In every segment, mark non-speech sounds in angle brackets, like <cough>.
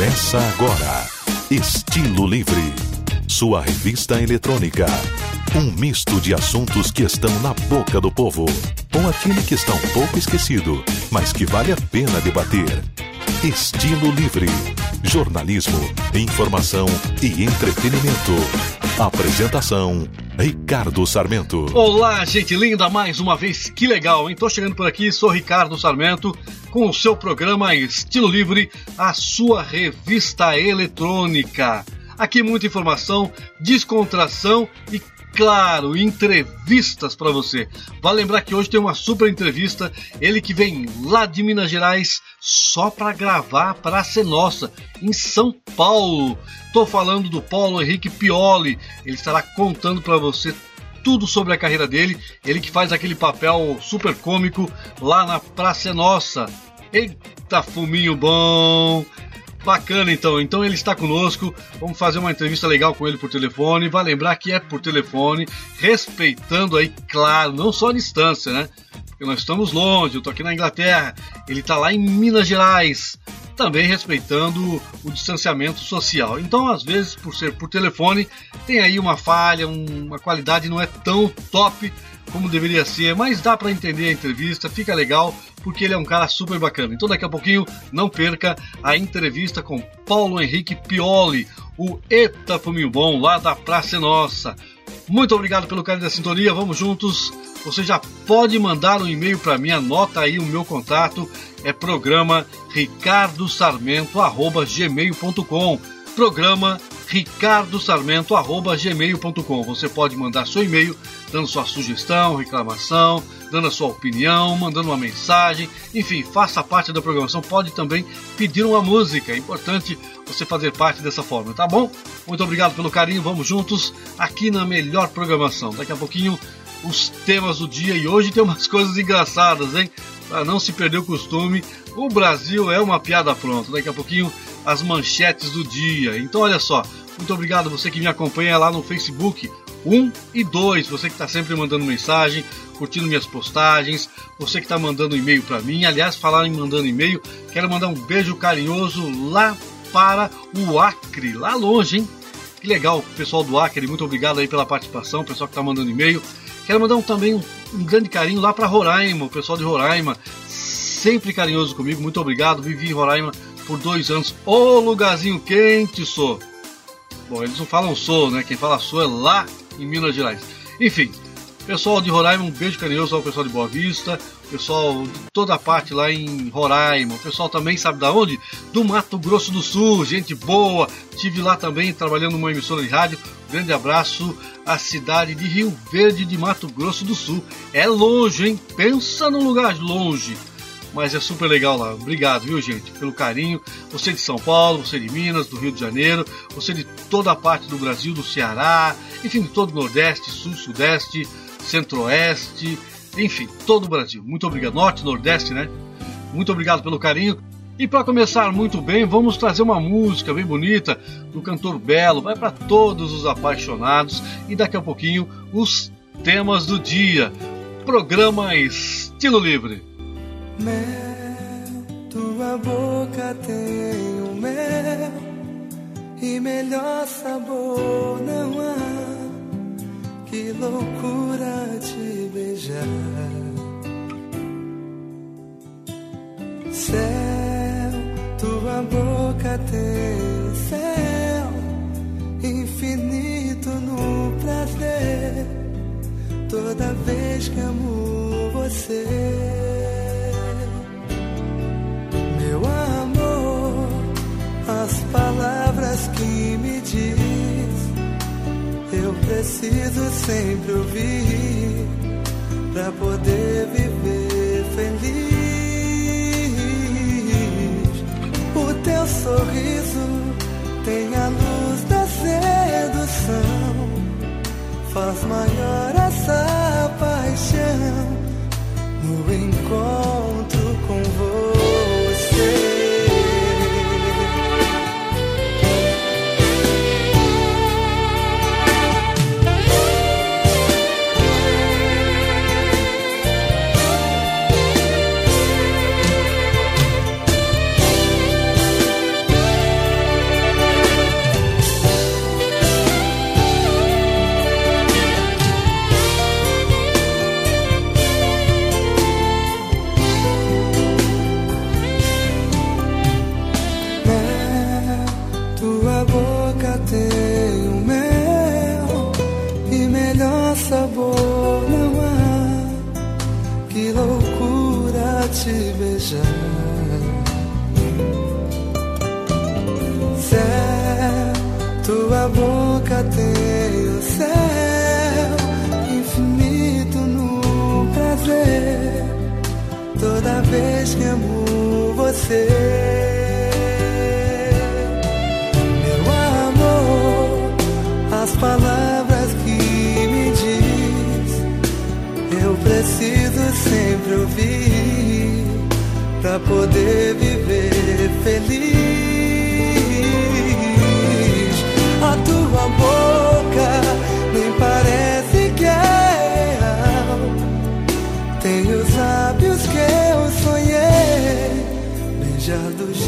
Começa agora. Estilo Livre. Sua revista eletrônica. Um misto de assuntos que estão na boca do povo. Ou aquele que está um pouco esquecido, mas que vale a pena debater. Estilo Livre. Jornalismo, informação e entretenimento. Apresentação: Ricardo Sarmento. Olá, gente linda, mais uma vez, que legal, hein? Tô chegando por aqui, sou Ricardo Sarmento, com o seu programa Estilo Livre, a sua revista eletrônica. Aqui muita informação, descontração e claro, entrevistas para você. Vale lembrar que hoje tem uma super entrevista, ele que vem lá de Minas Gerais só para gravar para ser nossa em São Paulo. Tô falando do Paulo Henrique Pioli. Ele estará contando para você tudo sobre a carreira dele. Ele que faz aquele papel super cômico lá na Praça Nossa. Eita, fuminho bom! Bacana então, então ele está conosco. Vamos fazer uma entrevista legal com ele por telefone. Vai lembrar que é por telefone, respeitando aí, claro, não só a distância, né? Porque nós estamos longe, eu tô aqui na Inglaterra, ele está lá em Minas Gerais, também respeitando o distanciamento social. Então, às vezes, por ser por telefone, tem aí uma falha, uma qualidade não é tão top como deveria ser, mas dá para entender a entrevista, fica legal porque ele é um cara super bacana. Então daqui a pouquinho não perca a entrevista com Paulo Henrique Pioli, o Eta Fuminho Bom, lá da Praça Nossa. Muito obrigado pelo carinho da sintonia, vamos juntos. Você já pode mandar um e-mail para mim, anota aí o meu contato, é programa ricardosarmento@gmail.com. Programa ricardosarmento@gmail.com. Você pode mandar seu e-mail dando sua sugestão, reclamação, dando a sua opinião, mandando uma mensagem, enfim, faça parte da programação. Pode também pedir uma música. É importante você fazer parte dessa forma, tá bom? Muito obrigado pelo carinho. Vamos juntos aqui na melhor programação. Daqui a pouquinho os temas do dia e hoje tem umas <laughs> coisas engraçadas, hein? Para não se perder o costume, o Brasil é uma piada pronta. Daqui a pouquinho as manchetes do dia. Então olha só, muito obrigado você que me acompanha lá no Facebook 1 e 2, você que está sempre mandando mensagem, curtindo minhas postagens, você que está mandando e-mail para mim. Aliás, falar em mandando e-mail, quero mandar um beijo carinhoso lá para o Acre, lá longe, hein? Que legal, pessoal do Acre, muito obrigado aí pela participação, pessoal que está mandando e-mail. Quero mandar um, também um, um, grande carinho lá para Roraima, o pessoal de Roraima, sempre carinhoso comigo, muito obrigado. Vivi em Roraima por dois anos. Ô lugarzinho quente, sou. Bom, eles não falam sou, né? Quem fala sou é lá em Minas Gerais. Enfim, pessoal de Roraima, um beijo carinhoso ao pessoal de Boa Vista, pessoal de toda a parte lá em Roraima, o pessoal também sabe da onde? Do Mato Grosso do Sul, gente boa. Tive lá também trabalhando numa emissora de rádio. Grande abraço à cidade de Rio Verde de Mato Grosso do Sul. É longe, hein? Pensa num lugar longe mas é super legal lá. Obrigado, viu, gente, pelo carinho. Você de São Paulo, você de Minas, do Rio de Janeiro, você de toda a parte do Brasil, do Ceará, enfim, de todo o Nordeste, Sul, Sudeste, Centro-Oeste, enfim, todo o Brasil. Muito obrigado. Norte, Nordeste, né? Muito obrigado pelo carinho. E para começar muito bem, vamos trazer uma música bem bonita do cantor Belo, vai para todos os apaixonados e daqui a pouquinho os temas do dia. Programa Estilo Livre. Mel, tua boca tem o mel e melhor sabor não há. Que loucura te beijar. Céu, tua boca tem céu preciso sempre ouvir para poder viver feliz. O teu sorriso tem a luz da sedução, faz maior essa paixão no encontro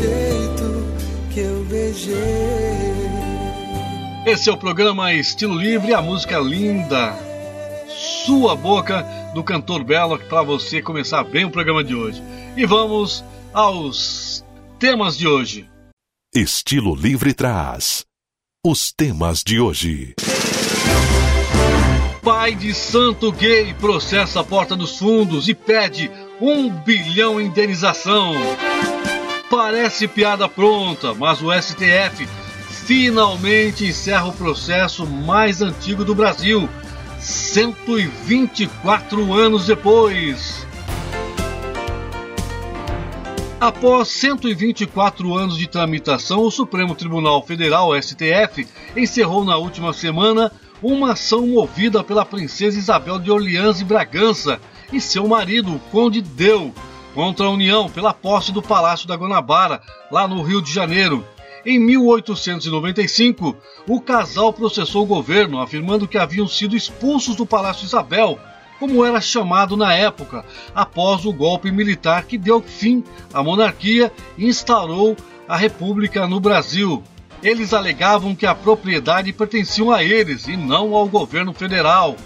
jeito que eu beijei. Esse é o programa Estilo Livre, a música linda, Sua Boca, do cantor Belo, para você começar bem o programa de hoje. E vamos aos temas de hoje. Estilo Livre traz os temas de hoje. Pai de santo gay processa a porta dos fundos e pede um bilhão em indenização. Parece piada pronta, mas o STF finalmente encerra o processo mais antigo do Brasil, 124 anos depois. Após 124 anos de tramitação, o Supremo Tribunal Federal, STF, encerrou na última semana uma ação movida pela princesa Isabel de Orleans e Bragança e seu marido, o Conde Deu, contra a União pela posse do Palácio da Guanabara, lá no Rio de Janeiro. Em 1895, o casal processou o governo, afirmando que haviam sido expulsos do Palácio Isabel, como era chamado na época, após o golpe militar que deu fim à monarquia e instaurou a República no Brasil. Eles alegavam que a propriedade pertencia a eles e não ao governo federal.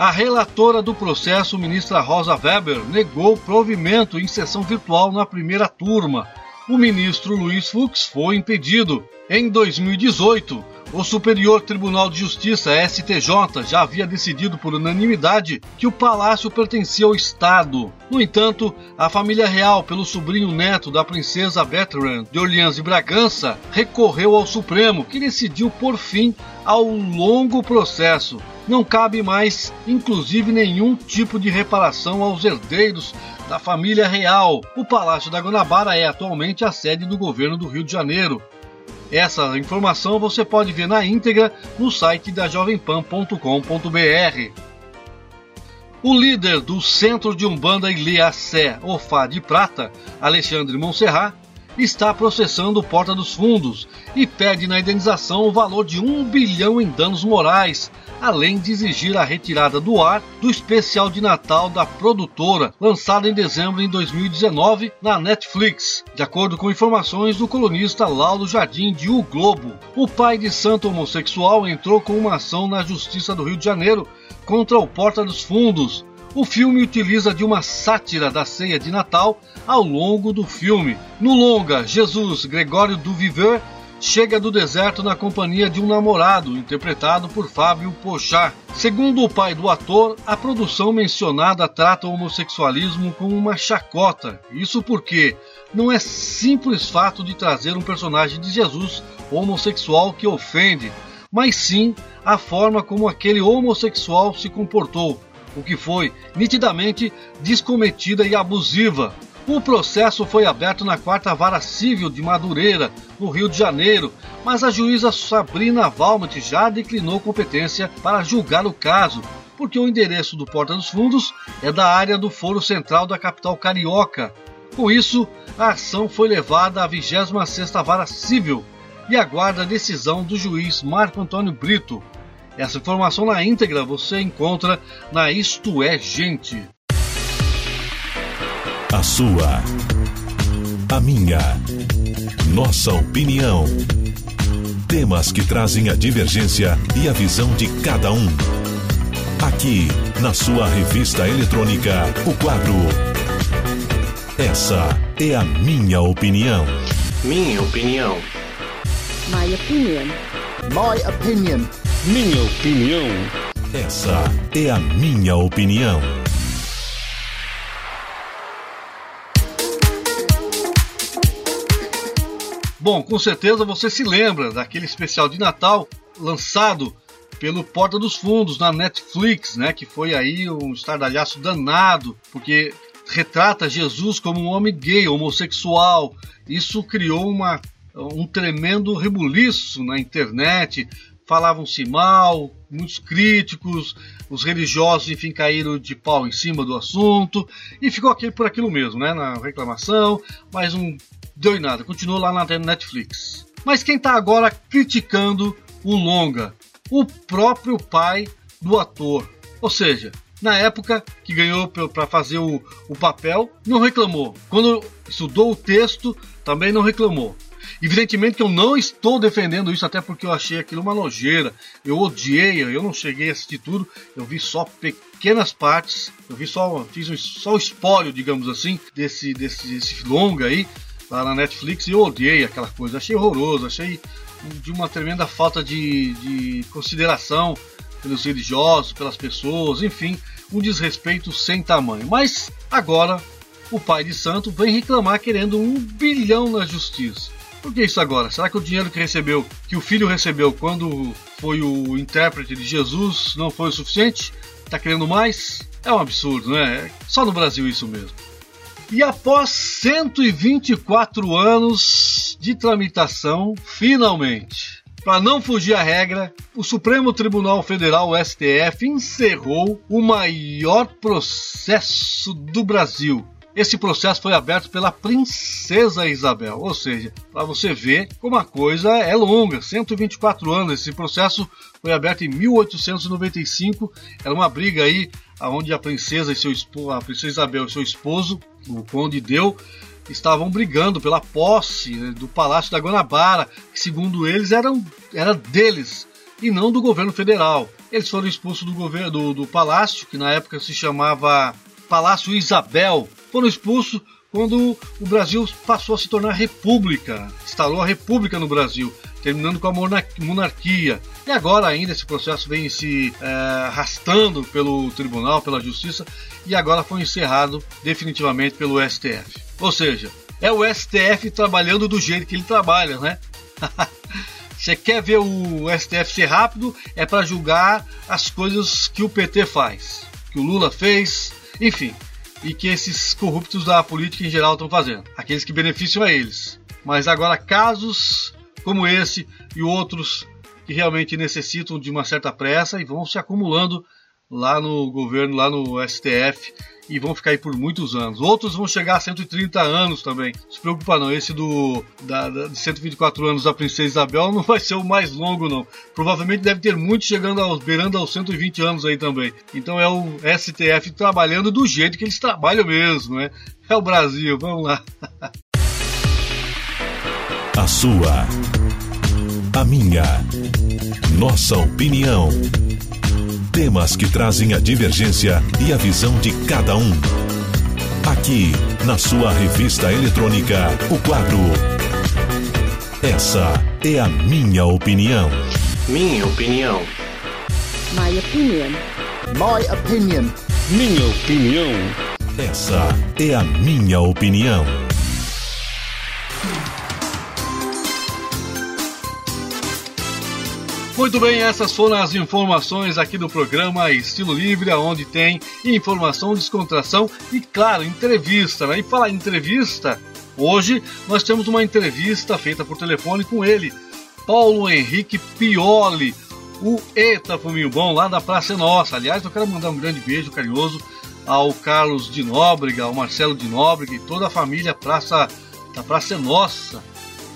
A relatora do processo, ministra Rosa Weber, negou provimento em sessão virtual na primeira turma. O ministro Luiz Fux foi impedido. Em 2018, o Superior Tribunal de Justiça, STJ, já havia decidido por unanimidade que o palácio pertencia ao Estado. No entanto, a família real, pelo sobrinho neto da princesa Bertrand de Orleans e Bragança, recorreu ao Supremo, que decidiu por fim ao longo processo. Não cabe mais, inclusive, nenhum tipo de reparação aos herdeiros da família real. O Palácio da Guanabara é atualmente a sede do governo do Rio de Janeiro. Essa informação você pode ver na íntegra no site da jovempan.com.br. O líder do Centro de Umbanda Ilhéacé Ofá de Prata, Alexandre Monserrat, está processando Porta dos Fundos e pede na indenização o valor de um bilhão em danos morais, além de exigir a retirada do ar do especial de Natal da produtora, lançado em dezembro de 2019 na Netflix. De acordo com informações do colunista Laulo Jardim de O Globo, o pai de santo homossexual entrou com uma ação na Justiça do Rio de Janeiro contra o Porta dos Fundos. O filme utiliza de uma sátira da ceia de Natal ao longo do filme. No longa, Jesus Gregório Duvivier chega do deserto na companhia de um namorado, interpretado por Fábio Pochá. Segundo o pai do ator, a produção mencionada trata o homossexualismo como uma chacota. Isso porque não é simples fato de trazer um personagem de Jesus homossexual que ofende, mas sim a forma como aquele homossexual se comportou, o que foi nitidamente descometida e abusiva. O processo foi aberto na quarta vara civil de Madureira, no Rio de Janeiro, mas a juíza Sabrina Valmont já declinou competência para julgar o caso, porque o endereço do Porta dos Fundos é da área do Foro Central da capital carioca. Com isso, a ação foi levada à 26ª Vara Civil e aguarda a decisão do juiz Marco Antônio Brito. Essa informação na íntegra você encontra na Isto é Gente. A sua, a minha, nossa opinião. Temas que trazem a divergência e a visão de cada um. Aqui, na sua revista eletrônica, o quadro. Essa é a minha opinião. Minha opinião. My opinion. My opinion. Minha opinião. Essa é a minha opinião. Bom, com certeza você se lembra daquele especial de Natal lançado pelo Porta dos Fundos na Netflix, né? Que foi aí um estardalhaço danado, porque retrata Jesus como um homem gay, homossexual. Isso criou uma, um tremendo rebuliço na internet. Falavam-se mal, muitos críticos, os religiosos, enfim, caíram de pau em cima do assunto e ficou aqui por aquilo mesmo, né? Na reclamação, mas um deu em nada, continuou lá na Netflix. Mas quem está agora criticando o longa? O próprio pai do ator. Ou seja, na época que ganhou para fazer o, o papel, não reclamou. Quando estudou o texto, também não reclamou. Evidentemente que eu não estou defendendo isso, até porque eu achei aquilo uma nojeira. Eu odiei, eu não cheguei a assistir tudo, eu vi só pequenas partes, eu vi só, fiz um, só o espólio, digamos assim, desse, desse, desse longa aí lá na Netflix e eu odiei aquela coisa. Achei horroroso, achei de uma tremenda falta de, de consideração pelos religiosos, pelas pessoas, enfim, um desrespeito sem tamanho. Mas agora o pai de santo vem reclamar querendo um bilhão na justiça. Por que isso agora? Será que o dinheiro que recebeu, que o filho recebeu quando foi o intérprete de Jesus, não foi o suficiente? Está querendo mais? É um absurdo, né? É só no Brasil isso mesmo. E após 124 anos de tramitação, finalmente, para não fugir à regra, o Supremo Tribunal Federal, STF, encerrou o maior processo do Brasil. Esse processo foi aberto pela Princesa Isabel, ou seja, para você ver como a coisa é longa 124 anos. Esse processo foi aberto em 1895. Era uma briga aí onde a princesa e seu esposo, a princesa Isabel e seu esposo, o conde Deu, estavam brigando pela posse né, do Palácio da Guanabara, que segundo eles eram, era deles e não do governo federal. Eles foram expulsos do governo do, do palácio, que na época se chamava Palácio Isabel. Foram expulsos quando o Brasil passou a se tornar república, instalou a república no Brasil terminando com a monarquia. E agora ainda esse processo vem se é, arrastando pelo tribunal, pela justiça, e agora foi encerrado definitivamente pelo STF. Ou seja, é o STF trabalhando do jeito que ele trabalha, né? <laughs> Você quer ver o STF ser rápido? É para julgar as coisas que o PT faz, que o Lula fez, enfim, e que esses corruptos da política em geral estão fazendo, aqueles que beneficiam a eles. Mas agora casos como esse e outros que realmente necessitam de uma certa pressa e vão se acumulando lá no governo, lá no STF e vão ficar aí por muitos anos. Outros vão chegar a 130 anos também. Não se preocupa não, esse do da, da, de 124 anos da Princesa Isabel não vai ser o mais longo não. Provavelmente deve ter muitos chegando aos beirando aos 120 anos aí também. Então é o STF trabalhando do jeito que eles trabalham mesmo, né? É o Brasil, vamos lá. <laughs> A sua. A minha. Nossa opinião. Temas que trazem a divergência e a visão de cada um. Aqui, na sua revista eletrônica, o quadro. Essa é a minha opinião. Minha opinião. My opinion. My opinion. Minha opinião. Essa é a minha opinião. Muito bem, essas foram as informações aqui do programa Estilo Livre, onde tem informação, descontração e, claro, entrevista. Né? E falar em entrevista, hoje nós temos uma entrevista feita por telefone com ele, Paulo Henrique Pioli, o Eta Fuminho Bom, lá da Praça Nossa. Aliás, eu quero mandar um grande beijo carinhoso ao Carlos de Nóbrega, ao Marcelo de Nóbrega e toda a família Praça da Praça Nossa.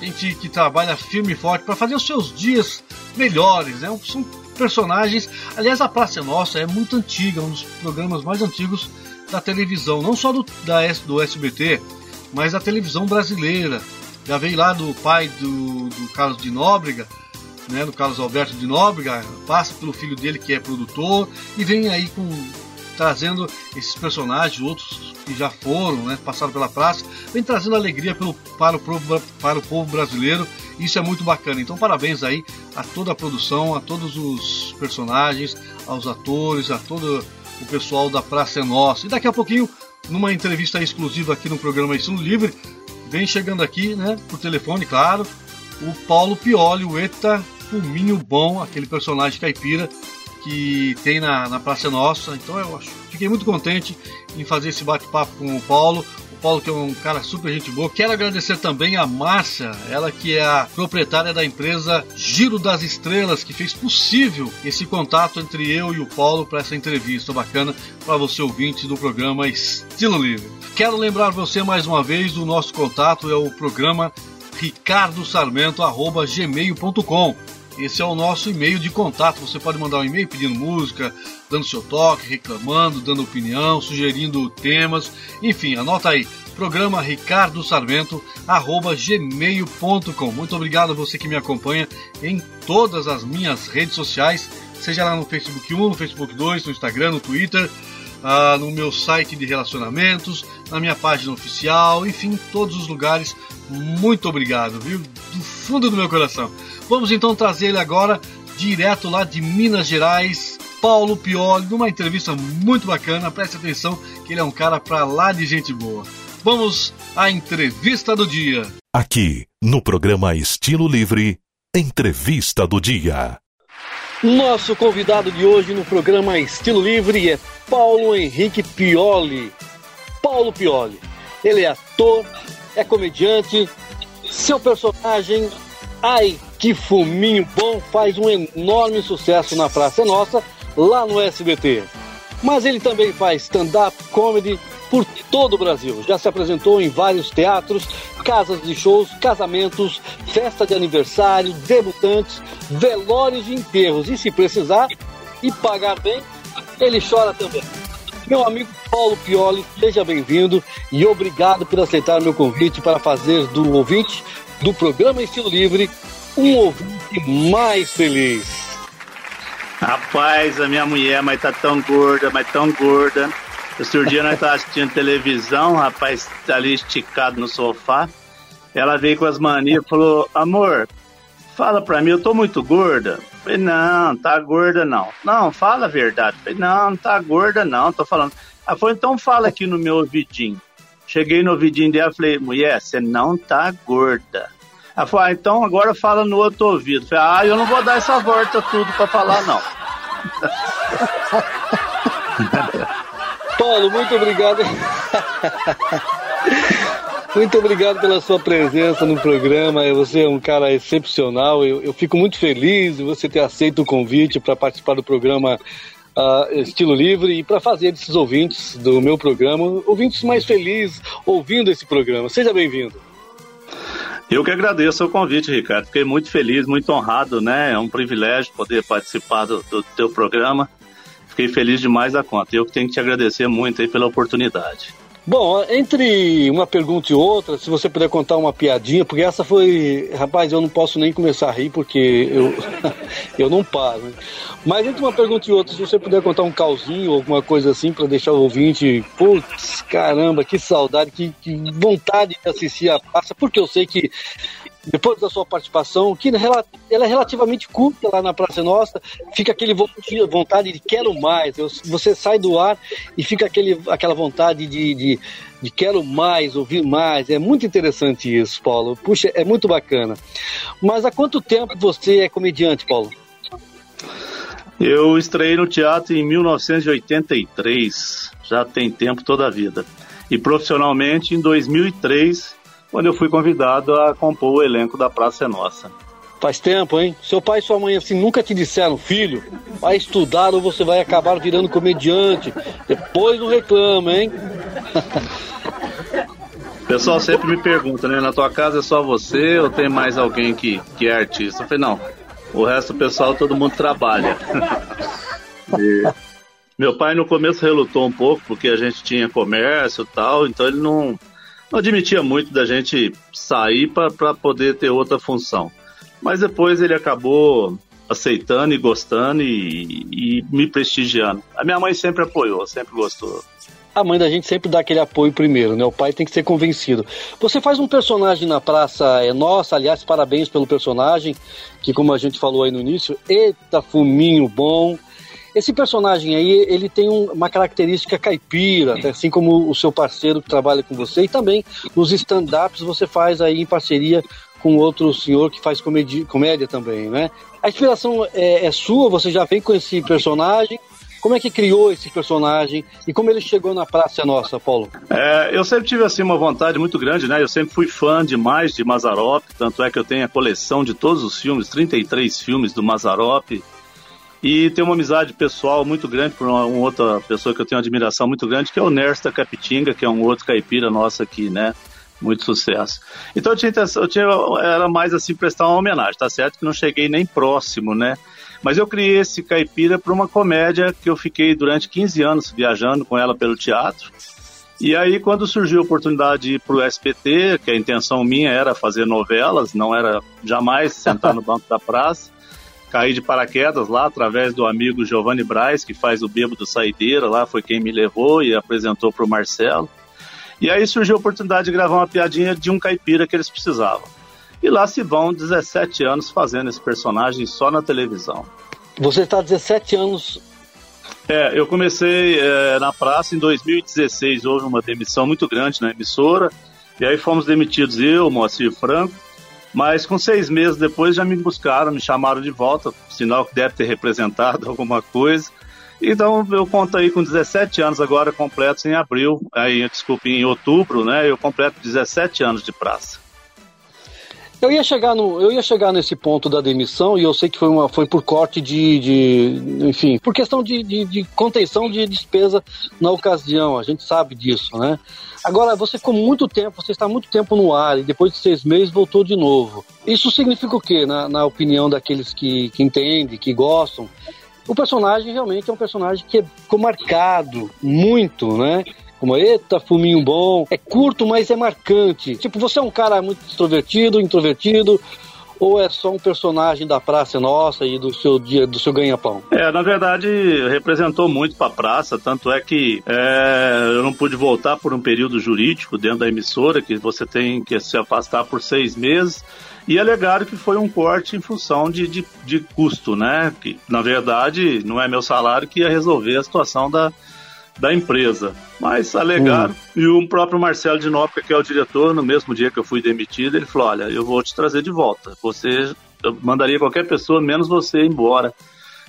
Gente que trabalha firme e forte para fazer os seus dias melhores, né? São personagens. Aliás, a Praça Nossa é muito antiga, um dos programas mais antigos da televisão, não só do, da, do SBT, mas da televisão brasileira. Já veio lá do pai do, do Carlos de Nóbrega, né, do Carlos Alberto de Nóbrega, passa pelo filho dele que é produtor e vem aí com trazendo esses personagens, outros que já foram, né, passaram pela praça, vem trazendo alegria pelo, para, o, para o povo brasileiro. Isso é muito bacana. Então, parabéns aí a toda a produção, a todos os personagens, aos atores, a todo o pessoal da Praça é Nossa. E daqui a pouquinho, numa entrevista exclusiva aqui no programa Estilo Livre, vem chegando aqui, né, por telefone, claro, o Paulo Pioli, o Eta Fuminho Bom, aquele personagem caipira que tem na, na Praça Nossa. Então eu acho, fiquei muito contente em fazer esse bate-papo com o Paulo. O Paulo que é um cara super gente boa. Quero agradecer também a Márcia, ela que é a proprietária da empresa Giro das Estrelas, que fez possível esse contato entre eu e o Paulo para essa entrevista bacana para você ouvinte do programa Estilo Livre. Quero lembrar você mais uma vez do nosso contato, é o programa ricardosarmento.gmail.com esse é o nosso e-mail de contato. Você pode mandar um e-mail pedindo música, dando seu toque, reclamando, dando opinião, sugerindo temas. Enfim, anota aí. Programa Ricardo Sarmento, arroba gmail.com. Muito obrigado a você que me acompanha em todas as minhas redes sociais, seja lá no Facebook 1, no Facebook 2, no Instagram, no Twitter, uh, no meu site de relacionamentos, na minha página oficial, enfim, todos os lugares. Muito obrigado, viu? Do fundo do meu coração. Vamos então trazer ele agora, direto lá de Minas Gerais, Paulo Pioli, numa entrevista muito bacana. Preste atenção que ele é um cara pra lá de gente boa. Vamos à entrevista do dia. Aqui, no programa Estilo Livre, Entrevista do Dia. Nosso convidado de hoje no programa Estilo Livre é Paulo Henrique Pioli. Paulo Pioli. Ele é ator, é comediante. Seu personagem, ai que fuminho bom, faz um enorme sucesso na Praça Nossa, lá no SBT. Mas ele também faz stand-up comedy por todo o Brasil. Já se apresentou em vários teatros, casas de shows, casamentos, festa de aniversário, debutantes, velórios e enterros. E se precisar e pagar bem, ele chora também. Meu amigo Paulo Pioli, seja bem-vindo e obrigado por aceitar meu convite para fazer do ouvinte do programa Estilo Livre um ouvinte mais feliz. Rapaz, a minha mulher, mas tá tão gorda, mas tão gorda. Esse dia nós tava assistindo televisão, rapaz, ali esticado no sofá. Ela veio com as manias e falou: Amor, fala pra mim, eu tô muito gorda. falei, não, tá gorda não. Não, fala a verdade. falei, não, não tá gorda não, tô falando. Ela falou, então fala aqui no meu ouvidinho. Cheguei no ouvidinho dela e falei, mulher, você não tá gorda. Ela falou, ah, então agora fala no outro ouvido. falei, ah, eu não vou dar essa volta tudo para falar, não. <laughs> Paulo, muito obrigado. Muito obrigado pela sua presença no programa. Você é um cara excepcional. Eu, eu fico muito feliz de você ter aceito o convite para participar do programa uh, Estilo Livre e para fazer esses ouvintes do meu programa, ouvintes mais felizes ouvindo esse programa. Seja bem-vindo. Eu que agradeço o convite, Ricardo. Fiquei muito feliz, muito honrado, né? É um privilégio poder participar do, do teu programa. Fiquei feliz demais da conta. Eu que tenho que te agradecer muito aí pela oportunidade. Bom, entre uma pergunta e outra, se você puder contar uma piadinha, porque essa foi. Rapaz, eu não posso nem começar a rir porque eu, <laughs> eu não paro. Né? Mas entre uma pergunta e outra, se você puder contar um calzinho ou alguma coisa assim para deixar o ouvinte, putz, caramba, que saudade, que, que vontade de assistir a praça, porque eu sei que depois da sua participação, que ela é relativamente curta lá na Praça Nossa, fica aquele vontade de quero mais. Você sai do ar e fica aquele, aquela vontade de, de, de quero mais, ouvir mais. É muito interessante isso, Paulo. Puxa, é muito bacana. Mas há quanto tempo você é comediante, Paulo? Eu estreiei no teatro em 1983, já tem tempo toda a vida. E profissionalmente em 2003 quando eu fui convidado a compor o elenco da Praça é Nossa. Faz tempo, hein? Seu pai e sua mãe assim nunca te disseram, filho, vai estudar ou você vai acabar virando comediante. Depois não reclama, hein? O pessoal sempre me pergunta, né? Na tua casa é só você ou tem mais alguém que, que é artista? Eu falei, não. O resto do pessoal, todo mundo trabalha. <laughs> e meu pai no começo relutou um pouco, porque a gente tinha comércio e tal, então ele não não admitia muito da gente sair para poder ter outra função. Mas depois ele acabou aceitando e gostando e, e, me prestigiando. A minha mãe sempre apoiou, sempre gostou. A mãe da gente sempre dá aquele apoio primeiro, né? O pai tem que ser convencido. Você faz um personagem na Praça é Nossa, aliás, parabéns pelo personagem, que como a gente falou aí no início, eita fuminho bom. Esse personagem aí, ele tem um, uma característica caipira, assim como o seu parceiro que trabalha com você, e também nos stand-ups você faz aí em parceria com outro senhor que faz comédia, comédia também, né? A inspiração é, é sua, você já vem com esse personagem, como é que criou esse personagem e como ele chegou na Praça Nossa, Paulo? É, eu sempre tive assim uma vontade muito grande, né? Eu sempre fui fã demais de Mazarop, tanto é que eu tenho a coleção de todos os filmes, 33 filmes do Mazarop. E tenho uma amizade pessoal muito grande por uma, uma, outra pessoa que eu tenho admiração muito grande, que é o Nersta Capitinga, que é um outro caipira nosso aqui, né? Muito sucesso. Então eu tinha, eu tinha era mais assim prestar uma homenagem, tá certo que não cheguei nem próximo, né? Mas eu criei esse caipira para uma comédia que eu fiquei durante 15 anos viajando com ela pelo teatro. E aí, quando surgiu a oportunidade de ir para o SPT, que a intenção minha era fazer novelas, não era jamais sentar no banco da praça, caí de paraquedas lá através do amigo Giovanni Braz, que faz o Bebo do Saideira, lá foi quem me levou e apresentou para o Marcelo. E aí surgiu a oportunidade de gravar uma piadinha de um caipira que eles precisavam. E lá se vão 17 anos fazendo esse personagem só na televisão. Você está 17 anos. É, eu comecei é, na praça em 2016. Houve uma demissão muito grande na emissora. E aí fomos demitidos eu, Moacir Franco. Mas com seis meses depois já me buscaram, me chamaram de volta, sinal que deve ter representado <laughs> alguma coisa. Então eu conto aí com 17 anos agora completos em abril, aí desculpe, em outubro, né? Eu completo 17 anos de praça. Eu ia chegar no, eu ia chegar nesse ponto da demissão e eu sei que foi uma, foi por corte de, de enfim, por questão de, de, de contenção de despesa na ocasião. A gente sabe disso, né? Agora você ficou muito tempo, você está muito tempo no ar e depois de seis meses voltou de novo. Isso significa o quê, na, na opinião daqueles que, que entendem, que gostam? O personagem realmente é um personagem que ficou marcado muito, né? Como eita, fuminho bom. É curto, mas é marcante. Tipo, você é um cara muito extrovertido, introvertido, ou é só um personagem da praça nossa e do seu dia, do seu ganha-pão? É, na verdade, representou muito para a praça, tanto é que é, eu não pude voltar por um período jurídico dentro da emissora, que você tem que se afastar por seis meses. E alegaram que foi um corte em função de, de, de custo, né? Que, na verdade, não é meu salário que ia resolver a situação da, da empresa. Mas alegaram. Hum. E o próprio Marcelo de Nópoca, que é o diretor, no mesmo dia que eu fui demitido, ele falou: Olha, eu vou te trazer de volta. Você, eu mandaria qualquer pessoa, menos você, embora.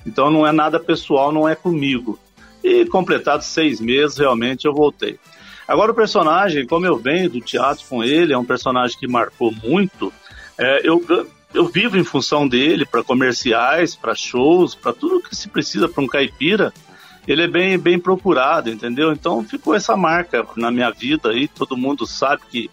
Então não é nada pessoal, não é comigo. E completados seis meses, realmente eu voltei. Agora o personagem, como eu venho do teatro com ele, é um personagem que marcou muito. É, eu, eu vivo em função dele para comerciais, para shows, para tudo que se precisa para um caipira ele é bem, bem procurado, entendeu? Então ficou essa marca na minha vida aí, todo mundo sabe que,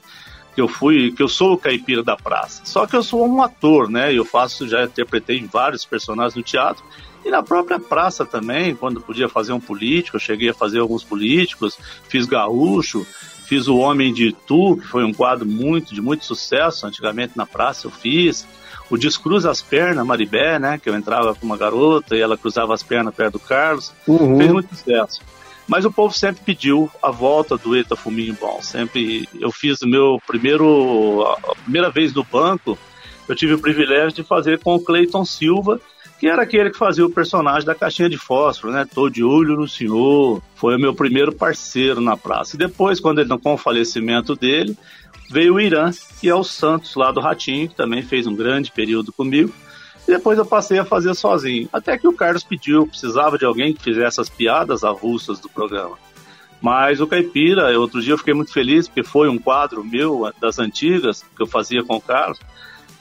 que eu fui, que eu sou o caipira da praça. Só que eu sou um ator, né? Eu faço, já interpretei vários personagens no teatro e na própria praça também, quando podia fazer um político, eu cheguei a fazer alguns políticos, fiz gaúcho, fiz o Homem de Tu, que foi um quadro muito de muito sucesso, antigamente na praça eu fiz o Descruza as Pernas, Maribé, né? Que eu entrava com uma garota e ela cruzava as pernas perto do Carlos. Uhum. Fez muito sucesso. Mas o povo sempre pediu a volta do Eta Fuminho Bom. Sempre eu fiz o meu primeiro. A primeira vez no banco, eu tive o privilégio de fazer com o Cleiton Silva, que era aquele que fazia o personagem da caixinha de fósforo, né? Tô de olho no senhor. Foi o meu primeiro parceiro na praça. E depois, quando ele, com o falecimento dele, veio o Irã, que é o Santos lá do Ratinho, que também fez um grande período comigo. E depois eu passei a fazer sozinho. Até que o Carlos pediu, precisava de alguém que fizesse as piadas avulsas do programa. Mas o Caipira, outro dia eu fiquei muito feliz, porque foi um quadro meu, das antigas, que eu fazia com o Carlos.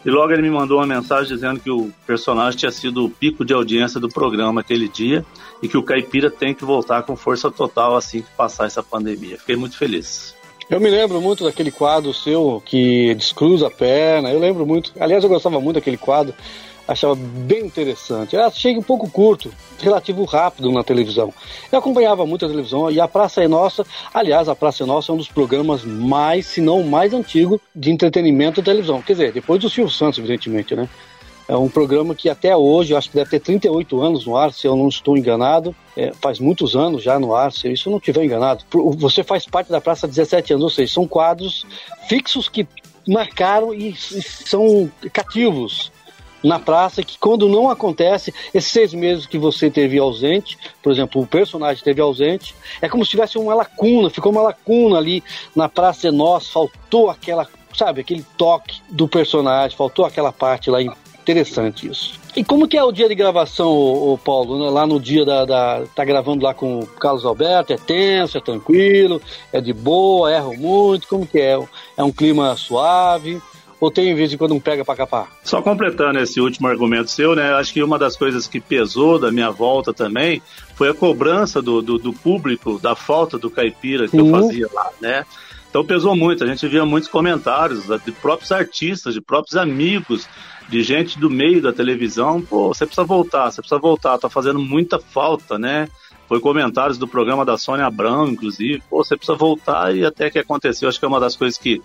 E logo ele me mandou uma mensagem dizendo que o personagem tinha sido o pico de audiência do programa aquele dia e que o Caipira tem que voltar com força total assim que passar essa pandemia. Fiquei muito feliz. Eu me lembro muito daquele quadro seu que descruza a perna. Eu lembro muito. Aliás, eu gostava muito daquele quadro. Achava bem interessante. Ela chega um pouco curto, relativo rápido na televisão. Eu acompanhava muito a televisão e a Praça é Nossa. Aliás, a Praça é Nossa é um dos programas mais, se não o mais antigo de entretenimento da televisão. Quer dizer, depois do Silvio Santos, evidentemente, né? É um programa que até hoje, eu acho que deve ter 38 anos no ar, se eu não estou enganado. É, faz muitos anos já no ar, se isso não estiver enganado. Você faz parte da praça há 17 anos, ou seja, são quadros fixos que marcaram e são cativos na praça que quando não acontece, esses seis meses que você teve ausente, por exemplo, o personagem teve ausente, é como se tivesse uma lacuna, ficou uma lacuna ali na Praça de Nós, faltou aquela, sabe, aquele toque do personagem, faltou aquela parte lá interessante isso. E como que é o dia de gravação, o, Paulo? Né? Lá no dia da, da, Tá gravando lá com o Carlos Alberto, é tenso, é tranquilo, é de boa, erro muito, como que é? É um clima suave? Ou tem em vez em quando um pega para capar? Só completando esse último argumento seu, né? Acho que uma das coisas que pesou da minha volta também foi a cobrança do, do, do público da falta do caipira que eu fazia lá, né? Então pesou muito, a gente via muitos comentários de próprios artistas, de próprios amigos, de gente do meio da televisão, pô, você precisa voltar, você precisa voltar, tá fazendo muita falta, né? Foi comentários do programa da Sônia Abrão, inclusive, pô, você precisa voltar e até que aconteceu, acho que é uma das coisas que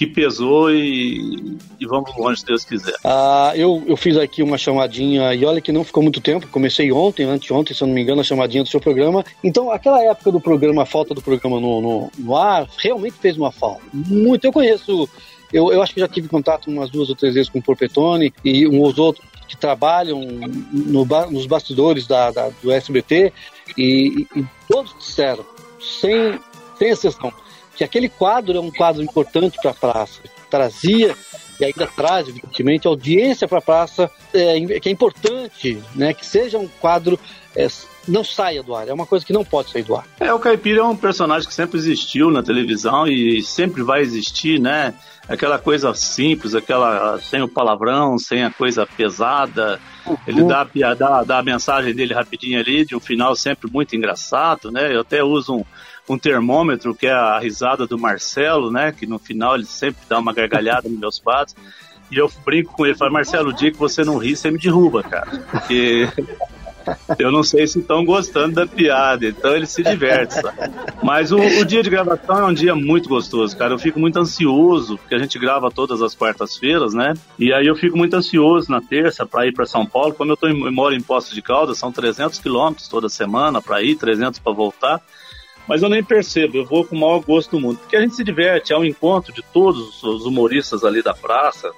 que pesou e, e, vamos longe, se Deus quiser. Ah, eu, eu fiz aqui uma chamadinha, e olha que não ficou muito tempo, comecei ontem, anteontem, se eu não me engano, a chamadinha do seu programa. Então, aquela época do programa, a falta do programa no, no, no ar, realmente fez uma falta. Muito. Eu conheço, eu, eu acho que já tive contato umas duas ou três vezes com o Porpetone e uns ou outros que trabalham no, nos bastidores da, da do SBT e, e todos disseram, sem, sem exceção, que aquele quadro é um quadro importante para a praça, trazia e ainda traz, evidentemente, audiência para a praça, é, que é importante, né, que seja um quadro é, não saia do ar, é uma coisa que não pode sair do ar. É, o Caipira é um personagem que sempre existiu na televisão e sempre vai existir, né? Aquela coisa simples, aquela sem o palavrão, sem a coisa pesada. Uhum. Ele dá, dá, dá a mensagem dele rapidinho ali, de um final sempre muito engraçado, né? Eu até uso um, um termômetro, que é a risada do Marcelo, né? Que no final ele sempre dá uma gargalhada nos meus quadros. E eu brinco com ele, falo, Marcelo, o dia que você não ri, você me derruba, cara. Porque <laughs> eu não sei se estão gostando da piada, então ele se diverte. Sabe? Mas o, o, dia de gravação é um dia muito gostoso, cara. Eu fico muito ansioso, porque a gente grava todas as quartas-feiras, né? E aí eu fico muito ansioso na terça para ir para São Paulo. Como eu, tô em, eu moro em Poços de Caldas, são 300 quilômetros toda semana para ir, 300 para voltar mas eu nem percebo, eu vou com o maior gosto do mundo, porque a gente se diverte, é um encontro de todos os humoristas ali da praça,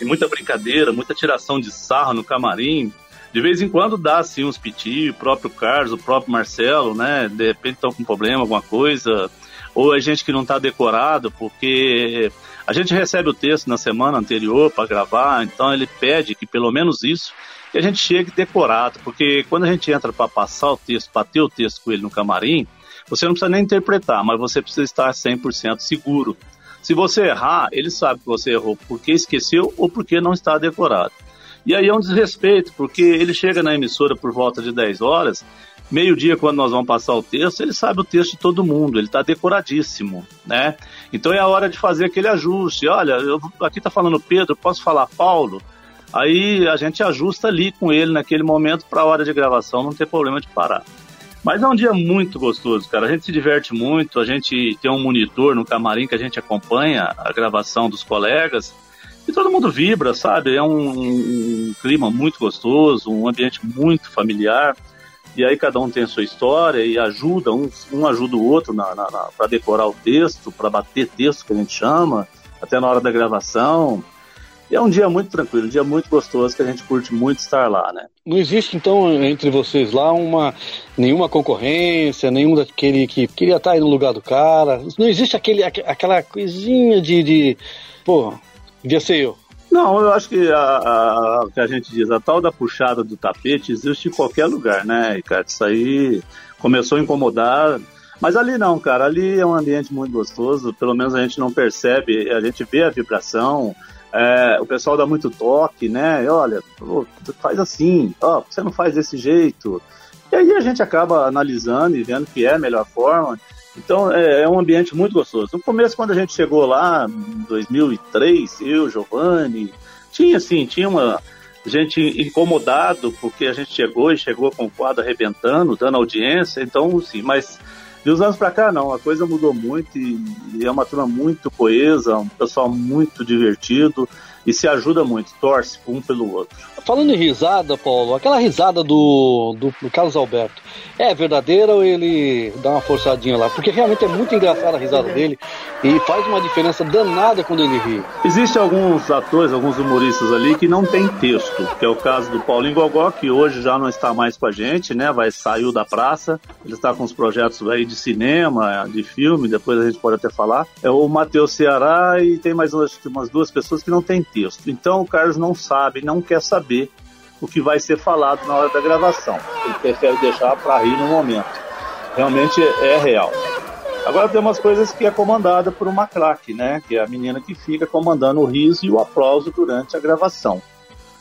e muita brincadeira, muita tiração de sarro no camarim. De vez em quando dá assim uns piti, o próprio Carlos, o próprio Marcelo, né? De repente estão com problema, alguma coisa, ou é gente que não está decorado, porque a gente recebe o texto na semana anterior para gravar, então ele pede que pelo menos isso que a gente chegue decorado, porque quando a gente entra para passar o texto, para ter o texto com ele no camarim, você não precisa nem interpretar, mas você precisa estar 100% seguro. Se você errar, ele sabe que você errou porque esqueceu ou porque não está decorado. E aí é um desrespeito, porque ele chega na emissora por volta de 10 horas, meio-dia, quando nós vamos passar o texto, ele sabe o texto de todo mundo, ele está decoradíssimo, né? Então é a hora de fazer aquele ajuste. Olha, eu, aqui está falando Pedro, posso falar Paulo? Aí a gente ajusta ali com ele naquele momento para a hora de gravação não ter problema de parar. Mas é um dia muito gostoso, cara. A gente se diverte muito, a gente tem um monitor no camarim que a gente acompanha a gravação dos colegas e todo mundo vibra, sabe? É um, um clima muito gostoso, um ambiente muito familiar. E aí cada um tem a sua história e ajuda, um, um ajuda o outro na, na, na para decorar o texto, para bater texto que a gente chama, até na hora da gravação. E é um dia muito tranquilo, um dia muito gostoso que a gente curte muito estar lá, né? Não existe então entre vocês lá uma nenhuma concorrência, nenhum daquele que queria estar aí no lugar do cara. Não existe aquele aquela coisinha de, de pô, devia ser eu. Não, eu acho que a, a, que a gente diz, a tal da puxada do tapete existe em qualquer lugar, né, Ricardo? Isso aí começou a incomodar mas ali não, cara, ali é um ambiente muito gostoso, pelo menos a gente não percebe, a gente vê a vibração, é, o pessoal dá muito toque, né? Olha, faz assim, ó, você não faz desse jeito. E aí a gente acaba analisando e vendo que é a melhor forma. Então é, é um ambiente muito gostoso. No começo, quando a gente chegou lá, em 2003, eu, Giovanni, tinha assim, tinha uma gente incomodado porque a gente chegou e chegou com o quadro arrebentando, dando audiência. Então, sim, mas de uns anos para cá, não, a coisa mudou muito e, e, é uma turma muito coesa, um pessoal muito divertido. e se ajuda muito, torce um pelo outro. Falando em risada, Paulo, aquela risada do, do, do, Carlos Alberto é verdadeira ou ele dá uma forçadinha lá? Porque realmente é muito engraçada a risada dele e faz uma diferença danada quando ele ri. Existem alguns atores, alguns humoristas ali que não tem texto, que é o caso do Paulinho Gogó, que hoje já não está mais com a gente, né? Vai saiu da praça. Ele está com os projetos aí de cinema, de filme, depois a gente pode até falar. É o Matheus Ceará e tem mais umas, umas duas pessoas que não tem texto. Então o Carlos não sabe, não quer saber o que vai ser falado na hora da gravação. Ele prefere deixar para rir no momento. Realmente é real. Agora tem umas coisas que é comandada por uma craque, né? Que é a menina que fica comandando o riso e o aplauso durante a gravação.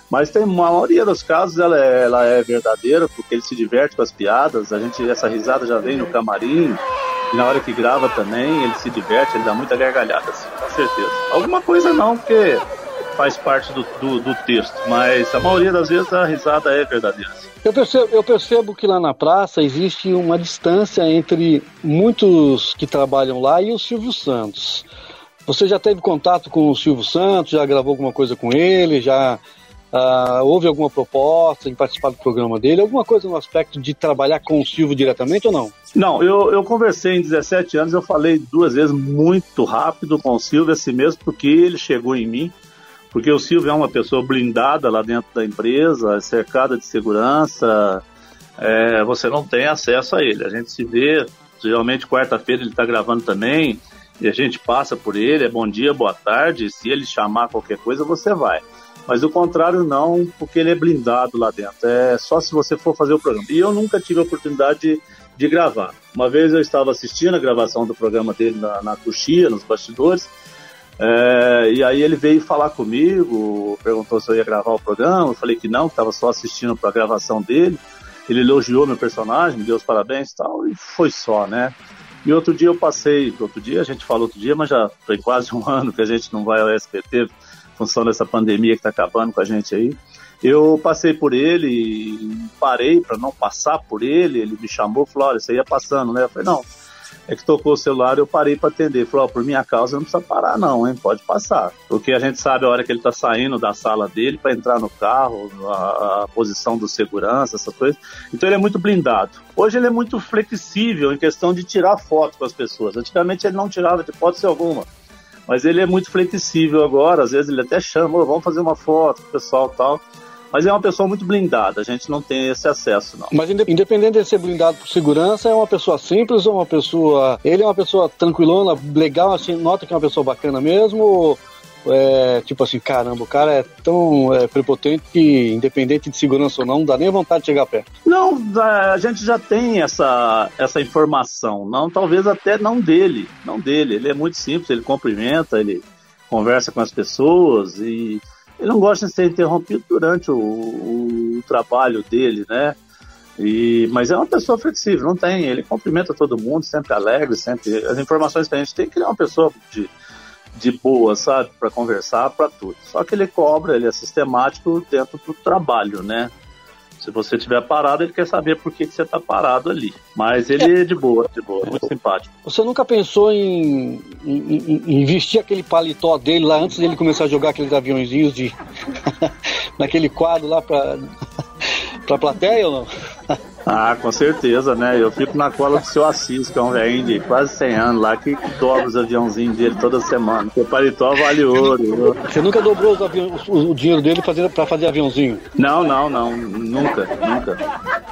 Mas tem uma maioria dos casos ela é, ela é verdadeira porque ele se diverte com as piadas. A gente essa risada já vem no camarim e na hora que grava também ele se diverte, ele dá muita gargalhada, assim, com certeza. Alguma coisa não, porque faz parte do, do, do, texto, mas a maioria das vezes a risada é verdadeira. Eu percebo, eu percebo que lá na praça existe uma distância entre muitos que trabalham lá e o Silvio Santos. Você já teve contato com o Silvio Santos, já gravou alguma coisa com ele, já uh, houve alguma proposta em participar do programa dele? Alguma coisa no aspecto de trabalhar com o Silvio diretamente ou não? Não, eu, eu conversei em 17 anos, eu falei duas vezes muito rápido com o Silvio, assim mesmo, porque ele chegou em mim porque o Silvio é uma pessoa blindada lá dentro da empresa, cercada de segurança, é, você não tem acesso a ele. A gente se vê, geralmente quarta-feira ele está gravando também, e a gente passa por ele, é bom dia, boa tarde, se ele chamar qualquer coisa, você vai. Mas o contrário não, porque ele é blindado lá dentro. É só se você for fazer o programa. E eu nunca tive a oportunidade de, de gravar. Uma vez eu estava assistindo a gravação do programa dele na, na nos bastidores, é, e aí ele veio falar comigo, perguntou se eu ia gravar o programa, eu falei que não, que estava só assistindo para a gravação dele. Ele elogiou meu personagem, me deu os parabéns e tal, e foi só, né? E outro dia eu passei, outro dia, a gente falou outro dia, mas já foi quase um <laughs> ano que a gente não vai ao SPT, função dessa pandemia que está acabando com a gente aí. Eu passei por ele parei para não passar por ele, ele me chamou, falou, olha, você ia passando, né? Eu falei, não, é que tocou o celular eu parei para atender. Falou, oh, por minha causa não precisa parar não, hein? Pode passar. Porque a gente sabe a hora que ele tá saindo da sala dele para entrar no carro, a, a, posição do segurança, essas coisas. Então ele é muito blindado. Hoje ele é muito flexível em questão de tirar foto com as pessoas. Antigamente ele não tirava de hipótese alguma. Mas ele é muito flexível agora, às vezes ele até chama, oh, vamos fazer uma foto com o pessoal tal. Mas é uma pessoa muito blindada, a gente não tem esse acesso, não. Mas independente de ser blindado por segurança, é uma pessoa simples ou uma pessoa. Ele é uma pessoa tranquilona, legal, assim, nota que é uma pessoa bacana mesmo? Ou é, tipo assim, caramba, o cara é tão é, prepotente que, independente de segurança ou não, não dá nem vontade de chegar perto. Não, a gente já tem essa, essa informação. Não, talvez até não dele. Não dele. Ele é muito simples, ele cumprimenta, ele conversa com as pessoas e ele não gosta de ser interrompido durante o, o trabalho dele, né? E, mas é uma pessoa flexível, não tem. Ele cumprimenta todo mundo, sempre alegre, sempre. As informações que a gente tem que ele é uma pessoa de, de boa, sabe? Para conversar, para tudo. Só que ele cobra, ele é sistemático dentro do trabalho, né? Se você estiver parado, ele quer saber por que, que você está parado ali. Mas ele é de boa, de boa, muito simpático. Você nunca pensou em, em, em vestir aquele paletó dele lá antes dele começar a jogar aqueles aviãozinhos de. <laughs> naquele quadro lá para pra plateia ou não? Ah, com certeza, né? Eu fico na cola do seu Assis, que é um velhinho de quase 100 anos lá, que dobra os aviãozinhos dele toda semana. O paletó vale ouro. Você nunca dobrou o, o, dinheiro dele pra fazer aviãozinho? Não, não, não. Nunca, nunca.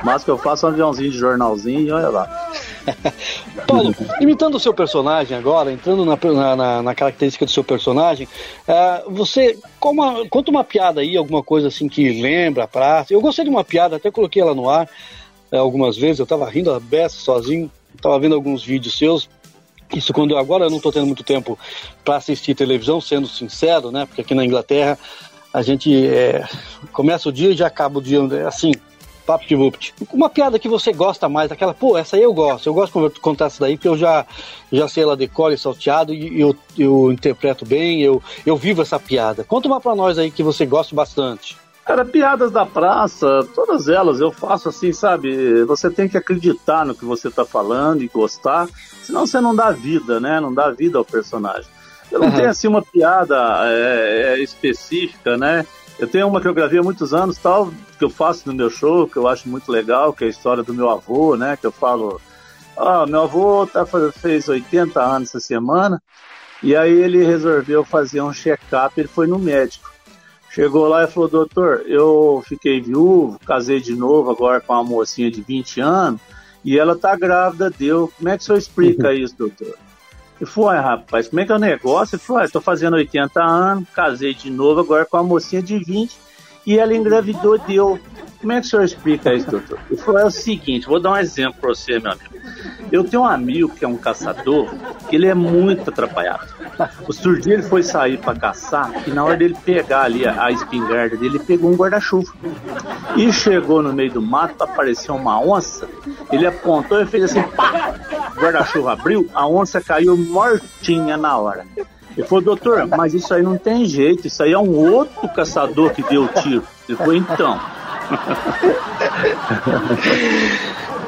Mas que eu faço um aviãozinho de jornalzinho e olha lá. <laughs> Paulo, imitando o seu personagem agora, entrando na, na, na característica do seu personagem, uh, você uma, conta uma piada aí, alguma coisa assim que lembra a praça. Eu gostei de uma piada, até coloquei ela no ar é, algumas vezes, eu tava rindo a beça sozinho, tava vendo alguns vídeos seus. Isso quando agora eu não tô tendo muito tempo para assistir televisão, sendo sincero, né? Porque aqui na Inglaterra a gente é, começa o dia e já acaba o dia é assim, papo de vupt. Uma piada que você gosta mais, aquela, pô, essa aí eu gosto, eu gosto de contar essa daí, porque eu já, já sei ela decore salteado e eu, eu interpreto bem, eu, eu vivo essa piada. Conta uma pra nós aí que você gosta bastante. Cara, piadas da praça, todas elas eu faço assim, sabe? Você tem que acreditar no que você tá falando e gostar, senão você não dá vida, né? Não dá vida ao personagem. Eu não uhum. tenho assim uma piada é, é, específica, né? Eu tenho uma que eu gravei há muitos anos, tal, que eu faço no meu show, que eu acho muito legal, que é a história do meu avô, né? Que eu falo, ah, meu avô tá, fez 80 anos essa semana, e aí ele resolveu fazer um check-up, ele foi no médico. Chegou lá e falou, doutor, eu fiquei viúvo, casei de novo agora com uma mocinha de 20 anos, e ela tá grávida deu. Como é que o senhor explica uhum. isso, doutor? Ele falou, rapaz, como é que é o negócio? Ele falou, estou fazendo 80 anos, casei de novo agora com uma mocinha de 20 e ela engravidou deu. Como é que o senhor explica isso, doutor? Ele falou, é o seguinte, vou dar um exemplo para você, meu amigo. Eu tenho um amigo que é um caçador, que ele é muito atrapalhado. O surdo ele foi sair para caçar e na hora dele pegar ali a, a espingarda dele, ele pegou um guarda-chuva. E chegou no meio do mato, apareceu uma onça, ele apontou e fez assim, pá! O guarda-chuva abriu, a onça caiu mortinha na hora. Ele falou, doutor, mas isso aí não tem jeito, isso aí é um outro caçador que deu o tiro. Ele falou, então.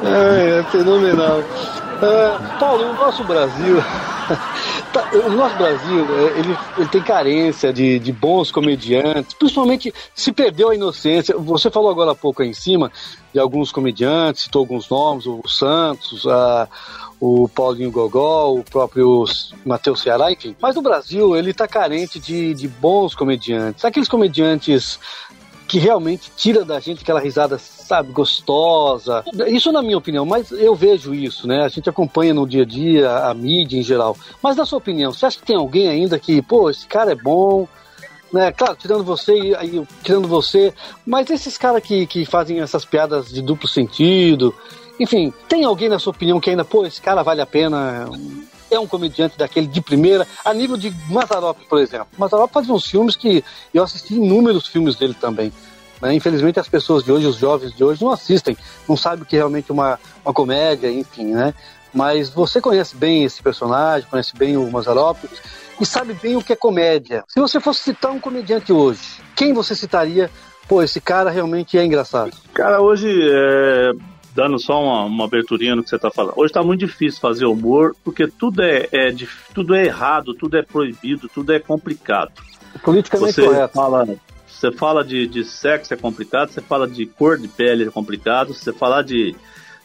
é, é fenomenal. Uh, Paulo, o nosso Brasil. <laughs> Tá, o nosso Brasil, é, ele, ele tem carência de, de bons comediantes, principalmente se perdeu a inocência. Você falou agora há pouco aí em cima de alguns comediantes, citou alguns nomes, o Santos, a, o Paulinho Gogó, o próprio Matheus Ceará, enfim. Mas no Brasil, ele está carente de, de bons comediantes. Aqueles comediantes que realmente tira da gente aquela risada, sabe, gostosa. Isso na minha opinião, mas eu vejo isso, né? A gente acompanha no dia a dia, a mídia em geral. Mas na sua opinião, você acha que tem alguém ainda que, pô, esse cara é bom, né? Claro, tirando você e tirando você, mas esses caras que, que fazem essas piadas de duplo sentido, enfim, tem alguém na sua opinião que ainda, pô, esse cara vale a pena? é um comediante daquele de primeira, a nível de Mazarop, por exemplo. Mazarop fazia uns filmes que eu assisti inúmeros filmes dele também. Né? Infelizmente as pessoas de hoje, os jovens de hoje, não assistem, não sabem o que é realmente uma, uma comédia, enfim, né? Mas você conhece bem esse personagem, conhece bem o Mazarop e sabe bem o que é comédia. Se você fosse citar um comediante hoje, quem você citaria? Pô, esse cara realmente é engraçado. Cara, hoje é dando só uma, uma aberturinha no que você está falando. Hoje está muito difícil fazer humor, porque tudo é, é, tudo é errado, tudo é proibido, tudo é complicado. Politicamente você correto. Fala, você fala de, de sexo é complicado, você fala de cor de pele é complicado, você falar de,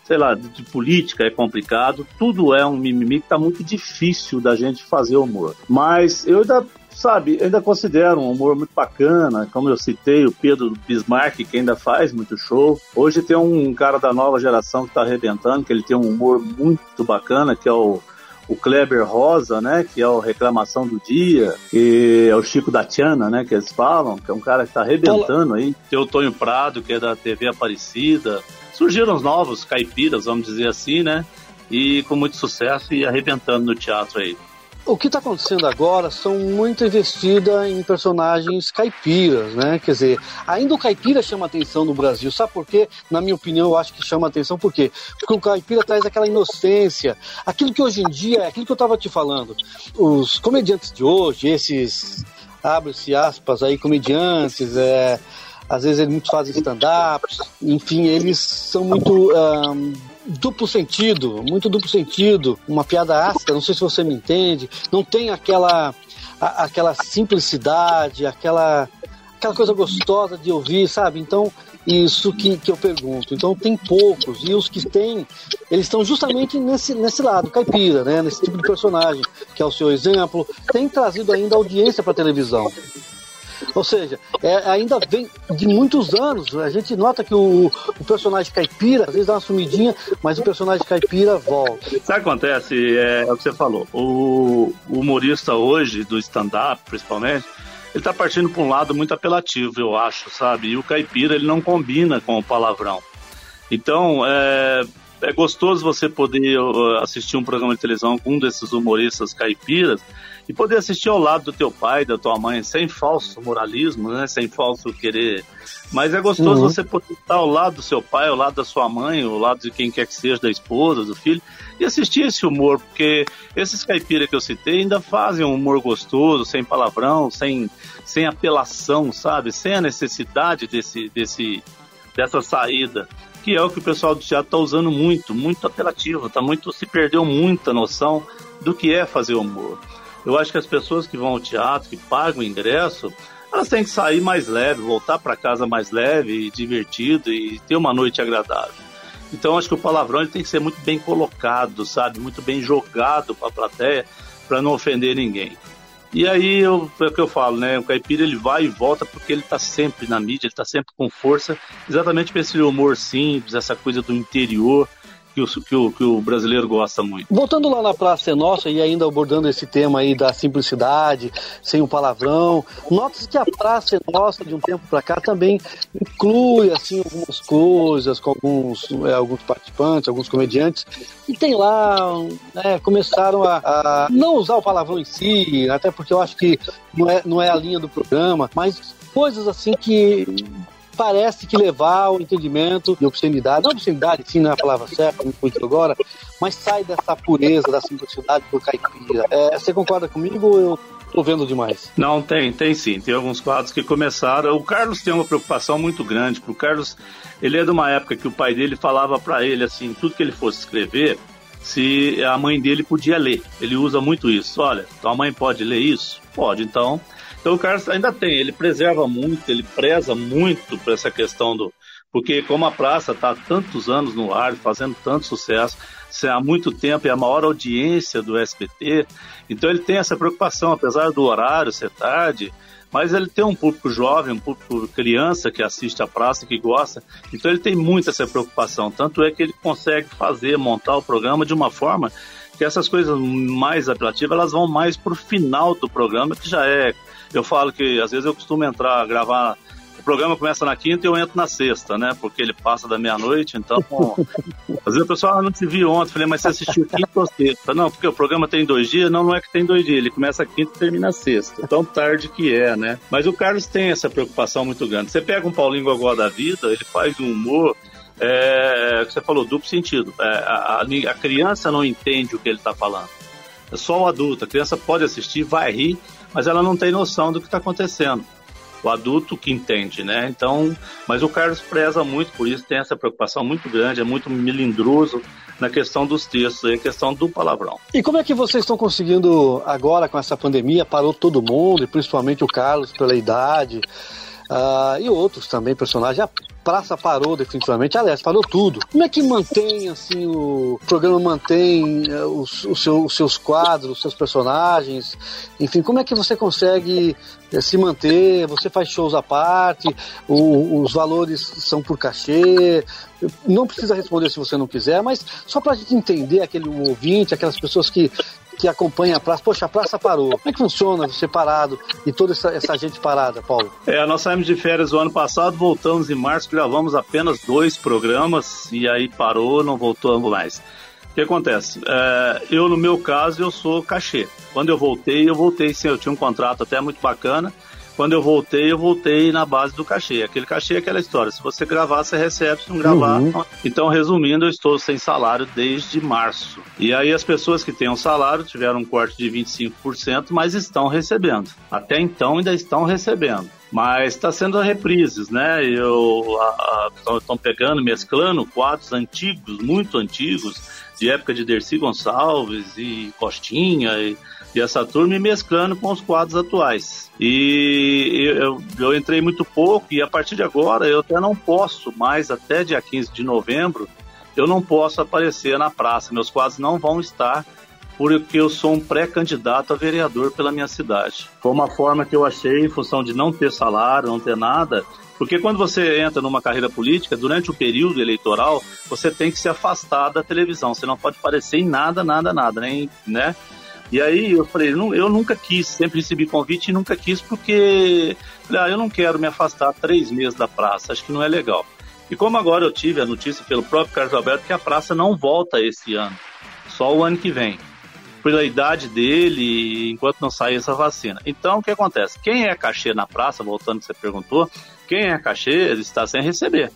sei lá, de, de política é complicado, tudo é um mimimi que está muito difícil da gente fazer humor. Mas eu ainda sabe, ainda considero um humor muito bacana, como eu citei, o Pedro Bismarck, que ainda faz muito show. Hoje tem um cara da nova geração que está arrebentando, que ele tem um humor muito bacana, que é o o Kleber Rosa, né, que é o Reclamação do Dia, e é o Chico da Tiana, né, que eles falam, que é um cara que está arrebentando aí. Tem o Tonho Prado, que é da TV Aparecida. Surgiram os novos caipiras, vamos dizer assim, né, e com muito sucesso e arrebentando no teatro aí o que está acontecendo agora são muito investida em personagens caipiras, né? Quer dizer, ainda o caipira chama atenção no Brasil. Sabe por quê? Na minha opinião, eu acho que chama atenção por quê? Porque o caipira traz aquela inocência, aquilo que hoje em dia, aquilo que eu estava te falando. Os comediantes de hoje, esses abre-se aspas aí, comediantes, é, às vezes eles muito fazem stand-ups, enfim, eles são muito um, duplo sentido, muito duplo sentido, uma piada ácida, não sei se você me entende, não tem aquela a, aquela simplicidade, aquela aquela coisa gostosa de ouvir, sabe? Então, isso que, que eu pergunto. Então, tem poucos, e os que tem, eles estão justamente nesse, nesse lado, caipira, né? Nesse tipo de personagem, que é o seu exemplo, tem trazido ainda audiência para televisão. Ou seja, é, ainda vem de muitos anos. A gente nota que o, o, personagem caipira, às vezes dá uma sumidinha, mas o personagem caipira volta. Sabe o que acontece? É, é o que você falou. O, o humorista hoje, do stand-up principalmente, ele tá partindo para um lado muito apelativo, eu acho, sabe? E o caipira, ele não combina com o palavrão. Então, é, é gostoso você poder uh, assistir um programa de televisão com um desses humoristas caipiras e poder assistir ao lado do teu pai, da tua mãe, sem falso moralismo, né? Sem falso querer. Mas é gostoso uhum. você poder estar ao lado do seu pai, ao lado da sua mãe, ao lado de quem quer que seja, da esposa, do filho, e assistir esse humor, porque esses caipiras que eu citei ainda fazem um humor gostoso, sem palavrão, sem, sem apelação, sabe? Sem a necessidade desse, desse, dessa saída que é o que o pessoal do teatro está usando muito, muito apelativo, tá muito, se perdeu muita noção do que é fazer humor. Eu acho que as pessoas que vão ao teatro, que pagam o ingresso, elas têm que sair mais leve, voltar para casa mais leve e divertido e ter uma noite agradável. Então acho que o palavrão tem que ser muito bem colocado, sabe, muito bem jogado para a plateia para não ofender ninguém. E aí eu, é o que eu falo, né? O caipira ele vai e volta porque ele está sempre na mídia, ele está sempre com força, exatamente para esse humor simples, essa coisa do interior, que o, que o, que o brasileiro gosta muito. Voltando lá na Praça é Nossa e ainda abordando esse tema aí da simplicidade, sem o palavrão, nota-se que a Praça é Nossa, de um tempo para cá, também inclui assim algumas coisas com alguns, é, alguns participantes, alguns comediantes, e tem lá, né, começaram a, a, não usar o palavrão em si, até porque eu acho que não é, não é a linha do programa, mas coisas assim que parece que levar ao entendimento de obscenidade, não obscenidade, sim, não é a palavra certa, não foi agora, mas sai dessa pureza, da simplicidade do caipira. É, você concorda comigo ou eu tô vendo demais? Não, tem, tem sim. Tem alguns quadros que começaram. O Carlos tem uma preocupação muito grande, porque o Carlos, ele é de uma época que o pai dele falava para ele assim, tudo que ele fosse escrever, se a mãe dele podia ler. Ele usa muito isso. Olha, tua mãe pode ler isso? Pode, então então o Carlos ainda tem, ele preserva muito, ele preza muito para essa questão do. Porque como a praça está há tantos anos no ar, fazendo tanto sucesso, há muito tempo é a maior audiência do SBT, então ele tem essa preocupação, apesar do horário ser tarde, mas ele tem um público jovem, um público criança que assiste a praça, que gosta, então ele tem muito essa preocupação, tanto é que ele consegue fazer, montar o programa de uma forma que essas coisas mais apelativas, elas vão mais para o final do programa, que já é eu falo que às vezes eu costumo entrar, gravar. O programa começa na quinta e eu entro na sexta, né? Porque ele passa da meia-noite, então. <laughs> às vezes o pessoal ah, não te viu ontem. Falei, mas você assistiu quinta ou sexta? Não, porque o programa tem dois dias. Não, não é que tem dois dias. Ele começa quinta e termina sexta. Tão tarde que é, né? Mas o Carlos tem essa preocupação muito grande. Você pega um Paulinho Gogó da vida, ele faz um humor. É, você falou, duplo sentido. É, a, a criança não entende o que ele está falando. É só o adulto. A criança pode assistir, vai rir, mas ela não tem noção do que está acontecendo. O adulto que entende, né? Então, mas o Carlos preza muito por isso, tem essa preocupação muito grande, é muito melindroso na questão dos textos, a questão do palavrão. E como é que vocês estão conseguindo agora com essa pandemia? Parou todo mundo, e principalmente o Carlos pela idade. Uh, e outros também personagens. Praça parou definitivamente, aliás, parou tudo. Como é que mantém, assim, o programa mantém uh, os, os, seu, os, seus quadros, os seus personagens? Enfim, como é que você consegue uh, se manter? Você faz shows à parte? O, os valores são por cachê? Não precisa responder se você não quiser, mas só para a gente entender aquele ouvinte, aquelas pessoas que que acompanha a praça. Poxa, a praça parou. Como é que funciona você parado e toda essa, essa gente parada, Paulo? É, nós saímos de férias o ano passado, voltamos em março, gravamos apenas dois programas e aí parou, não voltamos mais. O que acontece? É, eu, no meu caso, eu sou cachê. Quando eu voltei, eu voltei sim, eu tinha um contrato até muito bacana quando eu voltei, eu voltei na base do cachê. Aquele cachê é aquela história. Se você gravar, você recebe. Se não gravar. Uhum. Então, resumindo, eu estou sem salário desde março. E aí as pessoas que têm um salário tiveram um corte de 25%, mas estão recebendo. Até então ainda estão recebendo. Mas está sendo reprises, né? Eu estão pegando, mesclando quadros antigos, muito antigos, de época de Dercy Gonçalves e Costinha e e essa turma e mesclando com os quadros atuais. E eu, eu entrei muito pouco e a partir de agora eu até não posso mais, até dia 15 de novembro, eu não posso aparecer na praça. Meus quadros não vão estar porque eu sou um pré-candidato a vereador pela minha cidade. Foi uma forma que eu achei, em função de não ter salário, não ter nada, porque quando você entra numa carreira política, durante o período eleitoral, você tem que se afastar da televisão. Você não pode aparecer em nada, nada, nada, nem, né? E aí eu falei, eu nunca quis, sempre recebi convite e nunca quis porque falei, ah, eu não quero me afastar três meses da praça, acho que não é legal. E como agora eu tive a notícia pelo próprio Carlos Alberto que a praça não volta esse ano, só o ano que vem, pela idade dele, enquanto não sair essa vacina. Então o que acontece? Quem é cachê na praça, voltando que você perguntou, quem é cachê está sem receber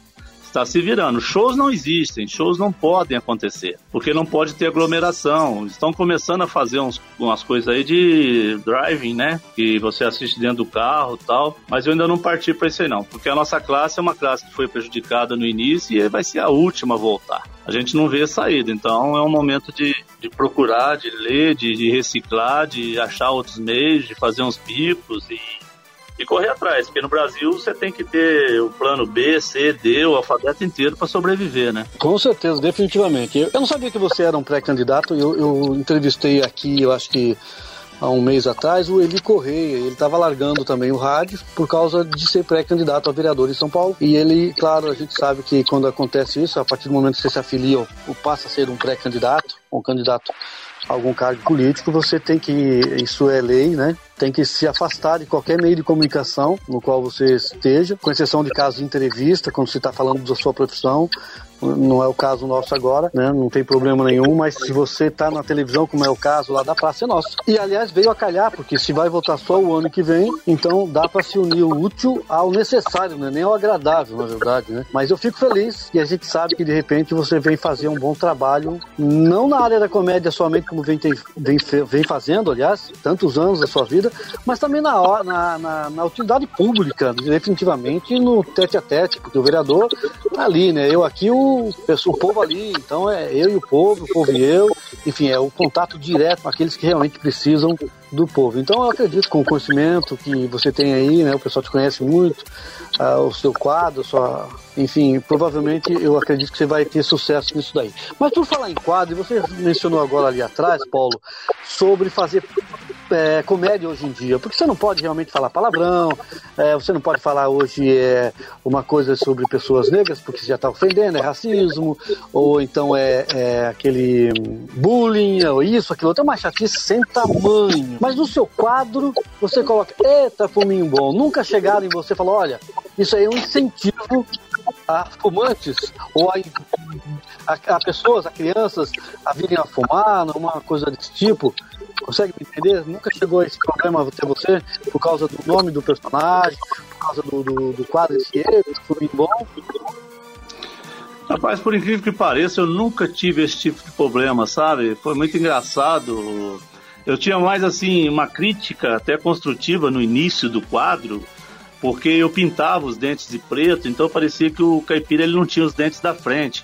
está se virando. Shows não existem, shows não podem acontecer, porque não pode ter aglomeração. Estão começando a fazer uns, umas coisas aí de driving, né? Que você assiste dentro do carro tal, mas eu ainda não parti para isso aí não, porque a nossa classe é uma classe que foi prejudicada no início e vai ser a última a voltar. A gente não vê saída, então é um momento de, de procurar, de ler, de, de reciclar, de achar outros meios, de fazer uns bicos e e correr atrás, porque no Brasil você tem que ter o plano B, C, D, o alfabeto inteiro para sobreviver, né? Com certeza, definitivamente. Eu, não sabia que você era um pré-candidato, eu, eu entrevistei aqui, eu acho que há um mês atrás, o Eli Correia. Ele estava largando também o rádio por causa de ser pré-candidato a vereador em São Paulo. E ele, claro, a gente sabe que quando acontece isso, a partir do momento que você se afilia ou passa a ser um pré-candidato, um candidato a algum cargo político, você tem que, isso é lei, né? Tem que se afastar de qualquer meio de comunicação no qual você esteja, com exceção de casos de entrevista, quando você está falando da sua profissão, não é o caso nosso agora, né? Não tem problema nenhum, mas se você está na televisão, como é o caso lá da Praça é Nossa. E aliás, veio a calhar, porque se vai votar só o ano que vem, então dá para se unir o útil ao necessário, né? nem ao agradável, na verdade, né? Mas eu fico feliz e a gente sabe que de repente você vem fazer um bom trabalho, não na área da comédia somente, como vem, vem, vem fazendo, aliás, tantos anos da sua vida, mas também na, na, na, na utilidade pública, definitivamente no tete a tete, porque o vereador tá ali, né? Eu aqui, o o, povo ali, então é eu e o povo, o povo e eu, enfim, é o contato direto com aqueles que realmente precisam do povo. Então eu acredito com o conhecimento que você tem aí, né, o pessoal te conhece muito, uh, o seu quadro, sua, enfim, provavelmente eu acredito que você vai ter sucesso nisso daí. Mas por falar em quadro, você mencionou agora ali atrás, Paulo, sobre fazer é, comédia hoje em dia, porque você não pode realmente falar palavrão, é, você não pode falar hoje é, uma coisa sobre pessoas negras, porque você já está ofendendo, é racismo, ou então é, é, aquele bullying, ou isso, aquilo é uma chatice sem tamanho. Mas no seu quadro, você coloca, eita, fuminho bom. Nunca chegaram em você e falaram, olha, isso aí é um incentivo a fumantes ou a, a, a, pessoas, a crianças a virem a fumar, uma coisa desse tipo. Consegue me entender? Nunca chegou esse problema até você por causa do nome do personagem, por causa do, do, do quadro esse do filme bom? Rapaz, por incrível que pareça, eu nunca tive esse tipo de problema, sabe? Foi muito engraçado. Eu tinha mais assim uma crítica até construtiva no início do quadro, porque eu pintava os dentes de preto, então parecia que o caipira ele não tinha os dentes da frente.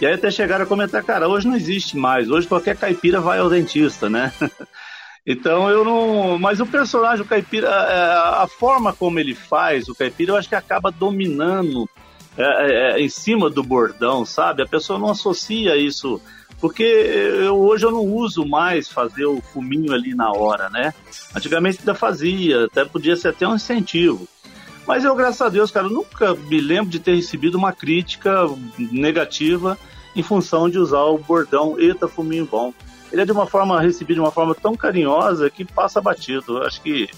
E aí até chegaram a comentar, cara, hoje não existe mais, hoje qualquer caipira vai ao dentista, né? <laughs> então eu não. Mas o personagem, o caipira, é, a forma como ele faz, o caipira, eu acho que acaba dominando é, é, é, em cima do bordão, sabe? A pessoa não associa isso. Porque eu, hoje eu não uso mais fazer o fuminho ali na hora, né? Antigamente ainda fazia, até podia ser até um incentivo. Mas eu, graças a Deus, cara, nunca me lembro de ter recebido uma crítica negativa em função de usar o bordão Eita Fuminho Bom. Ele é de uma forma, recebido de uma forma tão carinhosa que passa batido. Acho que,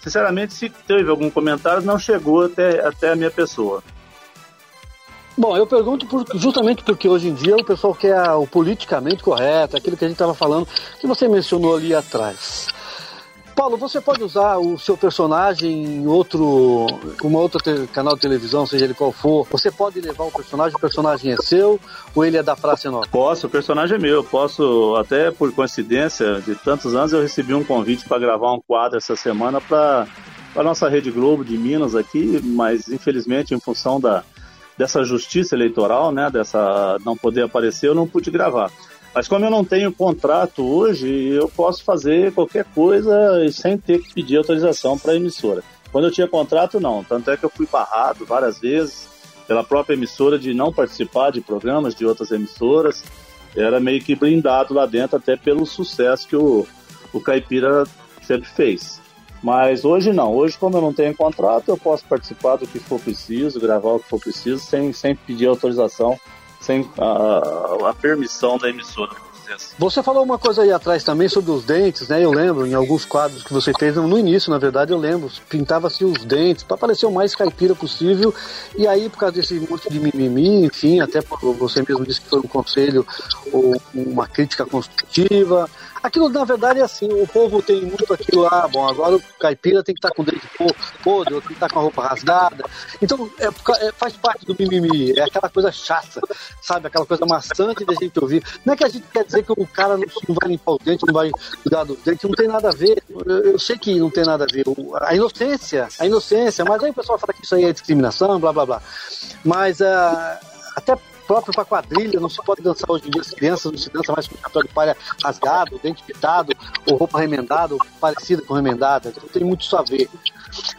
sinceramente, se teve algum comentário, não chegou até, até a minha pessoa. Bom, eu pergunto por, justamente porque hoje em dia o pessoal quer o politicamente correto, aquilo que a gente estava falando, que você mencionou ali atrás. Paulo, você pode usar o seu personagem em outro, uma outra canal de televisão, seja ele qual for. Você pode levar o personagem, o personagem é seu ou ele é da Praça Nova? Posso, o personagem é meu. Posso, até por coincidência de tantos anos, eu recebi um convite para gravar um quadro essa semana para a nossa Rede Globo de Minas aqui, mas infelizmente em função da dessa justiça eleitoral, né, dessa não poder aparecer, eu não pude gravar. Mas como eu não tenho contrato hoje, eu posso fazer qualquer coisa sem ter que pedir autorização para a emissora. Quando eu tinha contrato, não. Tanto é que eu fui barrado várias vezes pela própria emissora de não participar de programas de outras emissoras. Era meio que blindado lá dentro, até pelo sucesso que o, o Caipira sempre fez. Mas hoje não. Hoje, como eu não tenho contrato, eu posso participar do que for preciso, gravar o que for preciso, sem, sem pedir autorização sem a, a permissão da emissora. Assim. Você falou uma coisa aí atrás também sobre os dentes, né? Eu lembro em alguns quadros que você fez, no início, na verdade, eu lembro, pintava-se os dentes para parecer o mais caipira possível. E aí, por causa desse monte de mimimi, enfim, até você mesmo disse que foi um conselho ou uma crítica construtiva, Aquilo, na verdade, é assim, o povo tem muito aquilo lá, bom, agora o caipira tem que estar tá com o dente podre, ou tem que estar tá com a roupa rasgada. Então, é, é, faz parte do mimimi, é aquela coisa chata, sabe? Aquela coisa maçante da gente ouvir. Não é que a gente quer dizer que o cara não, não vai limpar o dente, não vai cuidar do dente, não tem nada a ver. Eu, eu sei que não tem nada a ver. A inocência, a inocência, mas aí o pessoal fala que isso aí é discriminação, blá blá blá. Mas uh, até próprio para quadrilha, não se pode dançar hoje em dia, as crianças não se dança mais com chapéu de palha rasgado, dente pitado, ou roupa remendada, ou parecida com remendada, então tem muito isso a ver.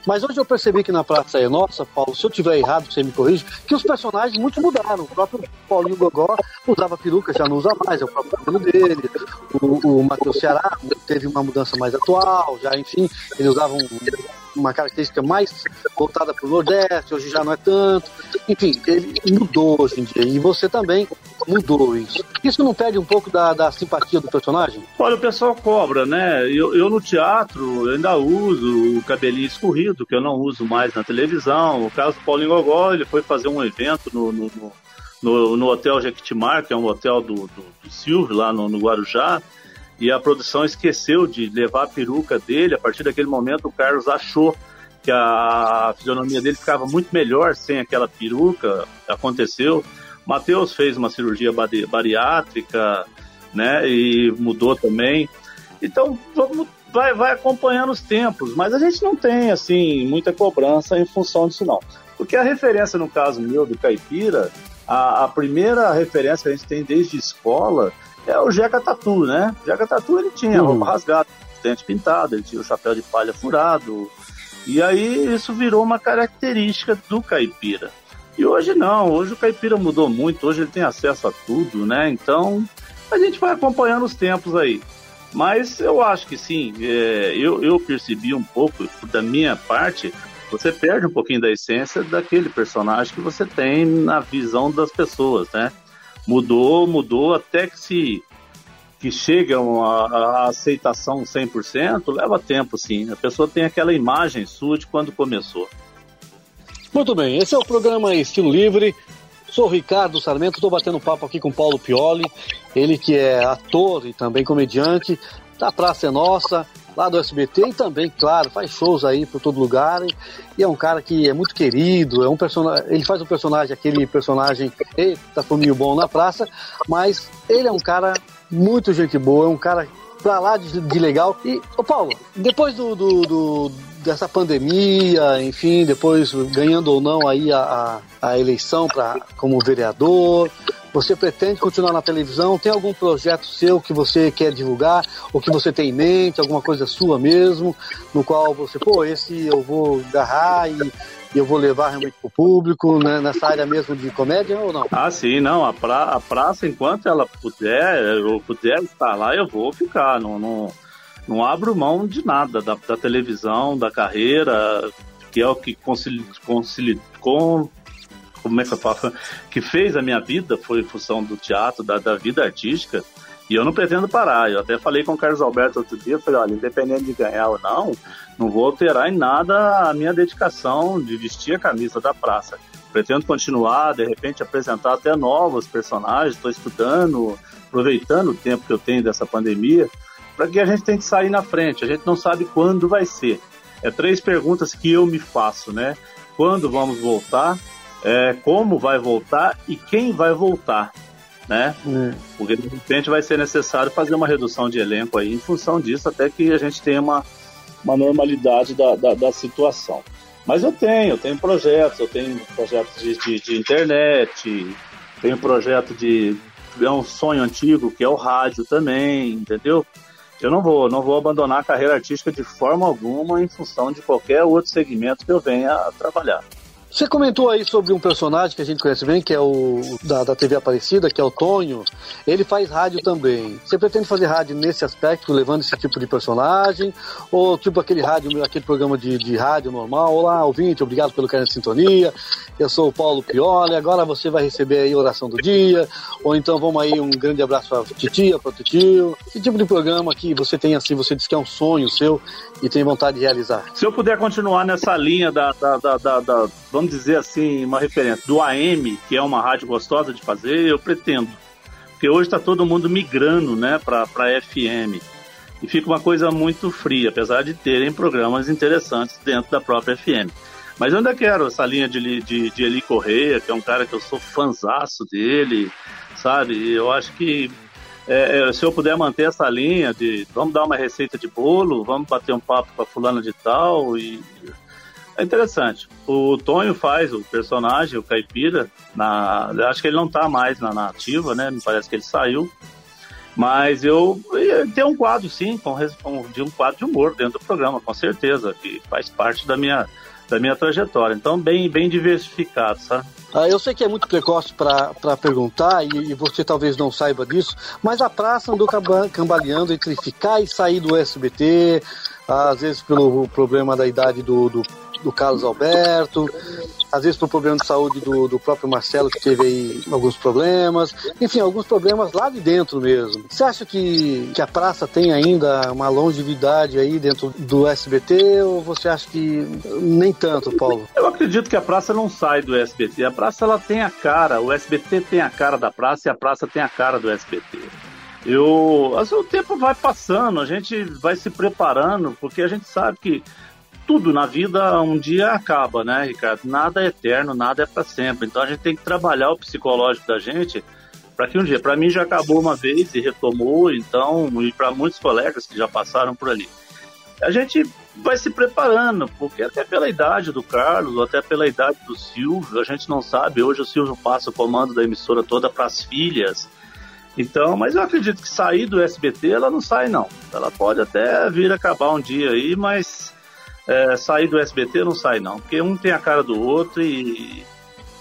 Mas hoje eu percebi que na Praça é Nossa, Paulo, se eu tiver errado, você me corrige, que os personagens muito mudaram. O próprio Paulinho Gogó usava peruca, já não usa mais, é o próprio cabelo dele. O, o Matheus Ceará teve uma mudança mais atual, já, enfim, ele usava um, uma característica mais voltada para o Nordeste, hoje já não é tanto. Enfim, ele mudou hoje em dia. E você também mudou isso. Isso não perde um pouco da, da simpatia do personagem? Olha, o pessoal cobra, né? Eu, eu no teatro ainda uso o cabelinho escorrido, que eu não uso mais na televisão. O caso do Paulinho Gogó, ele foi fazer um evento no, no, no, no Hotel Jequitimar, que é um hotel do, do, do Silvio, lá no, no Guarujá e a produção esqueceu de levar a peruca dele. A partir daquele momento, o Carlos achou que a fisionomia dele ficava muito melhor sem aquela peruca. Aconteceu. Matheus fez uma cirurgia bariátrica, né? E mudou também. Então, vamos, vai, vai acompanhando os tempos, mas a gente não tem, assim, muita cobrança em função disso, não. Porque a referência, no caso meu, do Caipira, a, a primeira referência que a gente tem desde escola é o Jeca Tatu, né? O Jeca Tatu ele tinha uhum. roupa rasgada, dente pintado, ele tinha o chapéu de palha furado. E aí isso virou uma característica do caipira. E hoje não, hoje o caipira mudou muito, hoje ele tem acesso a tudo, né? Então a gente vai acompanhando os tempos aí. Mas eu acho que sim, é, eu, eu percebi um pouco, da minha parte, você perde um pouquinho da essência daquele personagem que você tem na visão das pessoas, né? Mudou, mudou até que se que chega a, a aceitação 100%, leva tempo sim. A pessoa tem aquela imagem sua de quando começou. Muito bem, esse é o programa Estilo Livre. Sou Ricardo Sarmento, estou batendo papo aqui com Paulo Pioli, ele que é ator e também comediante, da Praça é Nossa, lá do SBT e também, claro, faz shows aí por todo lugar. E, e é um cara que é muito querido, é um personagem, ele faz um personagem, aquele personagem, eita, fominho bom na praça, mas ele é um cara muito gente boa, é um cara pra lá de, de legal. E, ô Paulo, depois do, do, do dessa pandemia, enfim, depois ganhando ou não aí a, a, a eleição pra, como vereador, você pretende continuar na televisão? Tem algum projeto seu que você quer divulgar? Ou que você tem em mente, alguma coisa sua mesmo, no qual você, pô, esse eu vou agarrar e eu vou levar realmente para o público, né, nessa área mesmo de comédia ou não? Ah, sim, não. A, pra, a praça, enquanto ela puder, eu puder estar lá, eu vou ficar. Não, não, não abro mão de nada da, da televisão, da carreira, que é o que concili, concili, com, como é que eu falo, que fez a minha vida, foi função do teatro, da, da vida artística, e eu não pretendo parar. Eu até falei com o Carlos Alberto outro dia, falei, olha, independente de ganhar ou não, não vou alterar em nada a minha dedicação de vestir a camisa da praça. Pretendo continuar, de repente apresentar até novos personagens, estou estudando, aproveitando o tempo que eu tenho dessa pandemia, para que a gente tem que sair na frente. A gente não sabe quando vai ser. É três perguntas que eu me faço, né? Quando vamos voltar? É, como vai voltar e quem vai voltar, né? É. Porque de repente vai ser necessário fazer uma redução de elenco aí em função disso, até que a gente tenha uma, uma normalidade da, da, da situação. Mas eu tenho, eu tenho projetos, eu tenho projetos de, de, de internet, tenho projeto de. É um sonho antigo que é o rádio também, entendeu? Eu não vou, não vou abandonar a carreira artística de forma alguma em função de qualquer outro segmento que eu venha a trabalhar. Você comentou aí sobre um personagem que a gente conhece bem, que é o da, da TV Aparecida, que é o Tonho. Ele faz rádio também. Você pretende fazer rádio nesse aspecto, levando esse tipo de personagem? Ou tipo aquele rádio, aquele programa de, de rádio normal? Olá, ouvinte, obrigado pelo carinho de sintonia. Eu sou o Paulo Pioli, agora você vai receber aí a oração do dia. Ou então vamos aí, um grande abraço para titia, para tio. Que tipo de programa que você tem assim, você diz que é um sonho seu e tem vontade de realizar? Se eu puder continuar nessa linha da, da, da, da vamos dizer assim, uma referência do AM, que é uma rádio gostosa de fazer, eu pretendo. Porque hoje está todo mundo migrando né, para FM. e fica uma coisa muito fria, apesar de terem programas interessantes dentro da própria FM. Mas eu ainda quero essa linha de, de, de Eli Correia, que é um cara que eu sou fanzaço dele, sabe? Eu acho que é, é, se eu puder manter essa linha de vamos dar uma receita de bolo, vamos bater um papo com a fulana de tal e é interessante. O Tonho faz o personagem, o Caipira, na, acho que ele não está mais na nativa, né? Me parece que ele saiu. Mas eu tenho um quadro, sim, com, de um quadro de humor dentro do programa, com certeza, que faz parte da minha, da minha trajetória. Então, bem, bem diversificado, sabe? Ah, eu sei que é muito precoce para perguntar e, e, você talvez não saiba disso, mas a praça andou cambaleando entre ficar e sair do SBT, às vezes pelo problema da idade do, do do Carlos Alberto, às vezes por problema de saúde do, do próprio Marcelo, que teve aí alguns problemas, enfim, alguns problemas lá de dentro mesmo. Você acha que, que a praça tem ainda uma longevidade aí dentro do SBT ou você acha que nem tanto, Paulo? Eu acredito que a praça não sai do SBT. A praça ela tem a cara, o SBT tem a cara da praça e a praça tem a cara do SBT. Eu, assim, o tempo vai passando, a gente vai se preparando, porque a gente sabe que tudo na vida um dia acaba, né, Ricardo? Nada é eterno, nada é para sempre. Então a gente tem que trabalhar o psicológico da gente para que um dia, para mim já acabou uma vez e retomou, então, e para muitos colegas que já passaram por ali. A gente vai se preparando, porque até pela idade do Carlos, até pela idade do Silvio, a gente não sabe. Hoje o Silvio passa o comando da emissora toda para as filhas. Então, mas eu acredito que sair do SBT ela não sai não. Ela pode até vir acabar um dia aí, mas é, sair do SBT não sai não, porque um tem a cara do outro e,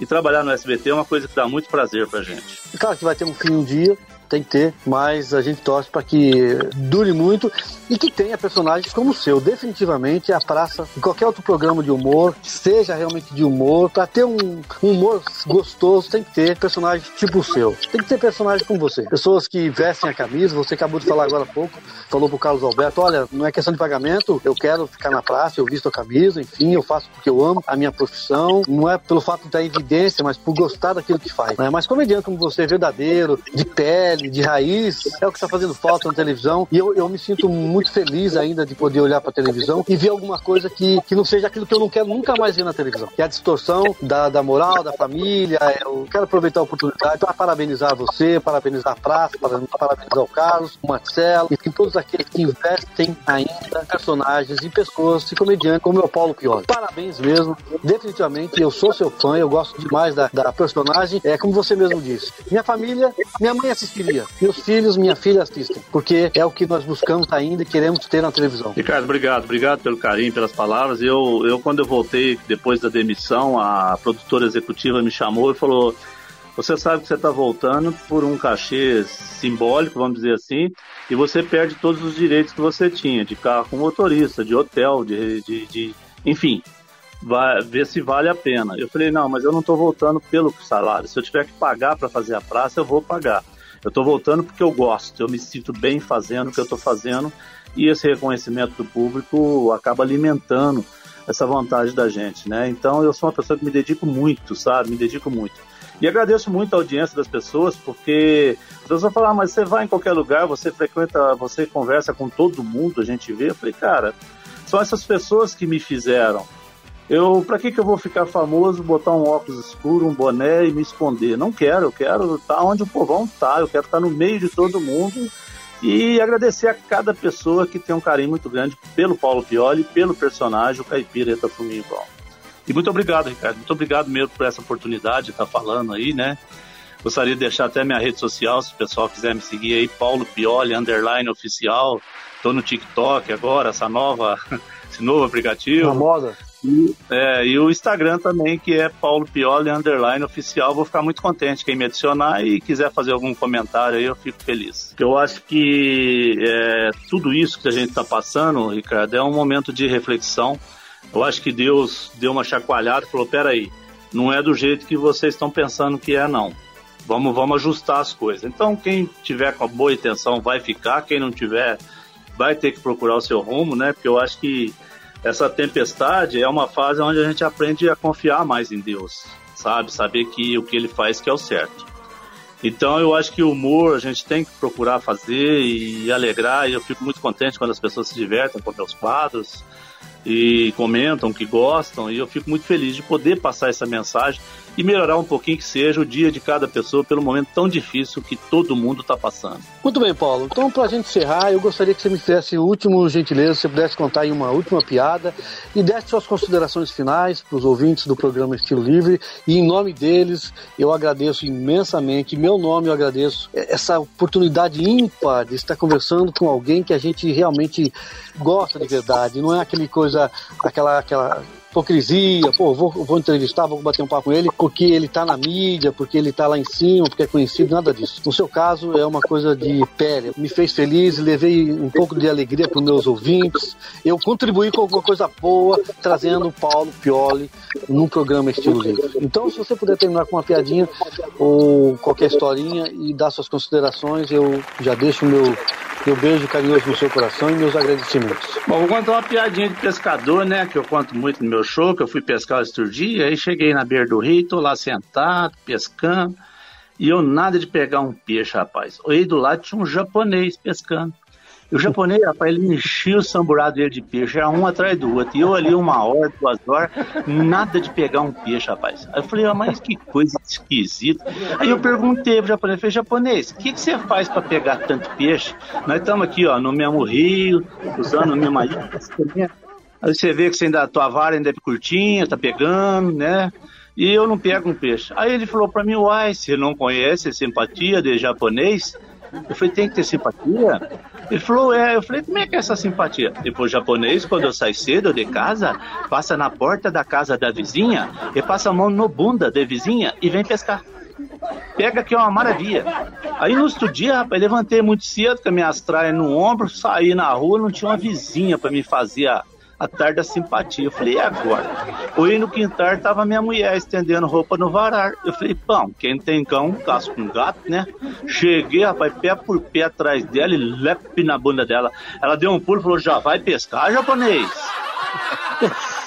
e trabalhar no SBT é uma coisa que dá muito prazer pra gente. Claro que vai ter um fim um dia, tem que ter, mas a gente torce para que dure muito e que tenha personagens como o seu. Definitivamente a praça, qualquer outro programa de humor, seja realmente de humor, para ter um, um, humor gostoso, tem que ter personagens tipo o seu. Tem que ter personagens como você. Pessoas que vestem a camisa, você acabou de falar agora há pouco, falou pro Carlos Alberto: olha, não é questão de pagamento, eu quero ficar na praça, eu visto a camisa, enfim, eu faço porque eu amo a minha profissão, não é pelo fato dar evidência, mas por gostar daquilo que faz. Né? Mas comediante como você, verdadeiro, de pele, de raiz, é o que está fazendo falta na televisão. E eu, eu me sinto muito feliz ainda de poder olhar para a televisão e ver alguma coisa que, que não seja aquilo que eu não quero nunca mais ver na televisão, que é a distorção da, da moral, da família. Eu quero aproveitar a oportunidade para parabenizar você, parabenizar a praça, parabenizar o Carlos, o Marcelo e todos aqueles que investem ainda personagens e pessoas e comediantes como é o Paulo Pioli. Parabéns mesmo, definitivamente. Eu sou seu fã, eu gosto demais da, da personagem. É como você mesmo disse. Minha família, minha mãe Meus filhos, minha filha assistem, porque é o que nós buscamos ainda e queremos ter na televisão. Ricardo, obrigado, obrigado pelo carinho, pelas palavras. Eu, eu quando eu voltei depois da demissão, a produtora executiva me chamou e falou: você sabe que você está voltando por um cachê simbólico, vamos dizer assim, e você perde todos os direitos que você tinha, de carro com motorista, de hotel, de, de, de enfim, vai ver se vale a pena. Eu falei, não, mas eu não estou voltando pelo salário. Se eu tiver que pagar para fazer a praça, eu vou pagar. Eu estou voltando porque eu gosto, eu me sinto bem fazendo o que eu estou fazendo e esse reconhecimento do público acaba alimentando essa vontade da gente, né? Então eu sou uma pessoa que me dedico muito, sabe? Me dedico muito. E agradeço muito a audiência das pessoas, porque as pessoas vão falar, ah, mas você vai em qualquer lugar, você frequenta, você conversa com todo mundo, a gente vê. Eu falei, cara, são essas pessoas que me fizeram eu, para que que eu vou ficar famoso, botar um óculos escuro, um boné e me esconder? Não quero, eu quero estar onde o povão está, eu quero estar no meio de todo mundo e agradecer a cada pessoa que tem um carinho muito grande pelo Paulo Pioli, pelo personagem, o Caipira Itafuminho Bom. E muito obrigado, Ricardo, muito obrigado mesmo por essa oportunidade de estar falando aí, né? Gostaria de deixar até minha rede social, se o pessoal quiser me seguir aí, Paulo Pioli, underline oficial. Estou no TikTok agora, essa nova, <laughs> esse novo aplicativo. Na moda. E, é, e o Instagram também, que é Paulo Pioli Underline Oficial. Vou ficar muito contente quem me adicionar e quiser fazer algum comentário aí, eu fico feliz. Eu acho que é, tudo isso que a gente está passando, Ricardo, é um momento de reflexão. Eu acho que Deus deu uma chacoalhada e falou: peraí, não é do jeito que vocês estão pensando que é, não. Vamos, vamos ajustar as coisas. Então, quem tiver com a boa intenção vai ficar, quem não tiver vai ter que procurar o seu rumo, né? Porque eu acho que essa tempestade é uma fase onde a gente aprende a confiar mais em Deus, sabe? Saber que o que ele faz que é o certo. Então eu acho que o humor a gente tem que procurar fazer e alegrar, e eu fico muito contente quando as pessoas se divertem com meus quadros e comentam que gostam, e eu fico muito feliz de poder passar essa mensagem e melhorar um pouquinho que seja o dia de cada pessoa pelo momento tão difícil que todo mundo está passando. Muito bem, Paulo. Então, para a gente encerrar, eu gostaria que você me fizesse o último gentileza, se você pudesse contar aí uma última piada e desse suas considerações finais para os ouvintes do programa Estilo Livre. E em nome deles, eu agradeço imensamente, em meu nome eu agradeço essa oportunidade ímpar de estar conversando com alguém que a gente realmente gosta de verdade. Não é aquele coisa, aquela, aquela hipocrisia, pô, vou, vou entrevistar, vou bater um papo com ele porque ele tá na mídia, porque ele tá lá em cima, porque é conhecido, nada disso. No seu caso, é uma coisa de pele. Me fez feliz, levei um pouco de alegria para os meus ouvintes. Eu contribuí com alguma coisa boa, trazendo o Paulo Pioli num programa estilo livre. Então, se você puder terminar com uma piadinha ou qualquer historinha e dar suas considerações, eu já deixo o meu meu beijo carinhoso no seu coração e meus agradecimentos. Bom, vou contar uma piadinha de pescador, né? Que eu conto muito no meu show, que eu fui pescar outro dia, aí cheguei na beira do rio, tô lá sentado, pescando, e eu nada de pegar um peixe, rapaz. Aí do lado tinha um japonês pescando. E o japonês, rapaz, ele enchia o samburado dele de peixe, era um atrás do outro. E eu ali uma hora, duas horas, nada de pegar um peixe, rapaz. Aí eu falei, ah, mas que coisa esquisita. Aí eu perguntei pro japonês, falei, japonês, o que, que você faz para pegar tanto peixe? Nós estamos aqui, ó, no mesmo rio, usando a mesma ilha. Aí você vê que você ainda, a tua vara ainda é curtinha, tá pegando, né? E eu não pego um peixe. Aí ele falou para mim, uai, você não conhece simpatia de japonês? Eu falei, tem que ter simpatia? Ele falou, é. Eu falei, como é que é essa simpatia? Depois, japonês, quando eu saio cedo de casa, passa na porta da casa da vizinha e passa a mão no bunda da vizinha e vem pescar. Pega que é uma maravilha. Aí no outro dia, rapaz, levantei muito cedo com as minhas traias no ombro, saí na rua, não tinha uma vizinha para me fazer a, a tarde da simpatia. Eu falei, e agora? Oi, no quintal tava minha mulher estendendo roupa no varar. Eu falei, pão, quem tem cão, caça com gato, né? Cheguei, rapaz, pé por pé atrás dela e lepe na bunda dela. Ela deu um pulo e falou, já vai pescar, japonês? <laughs>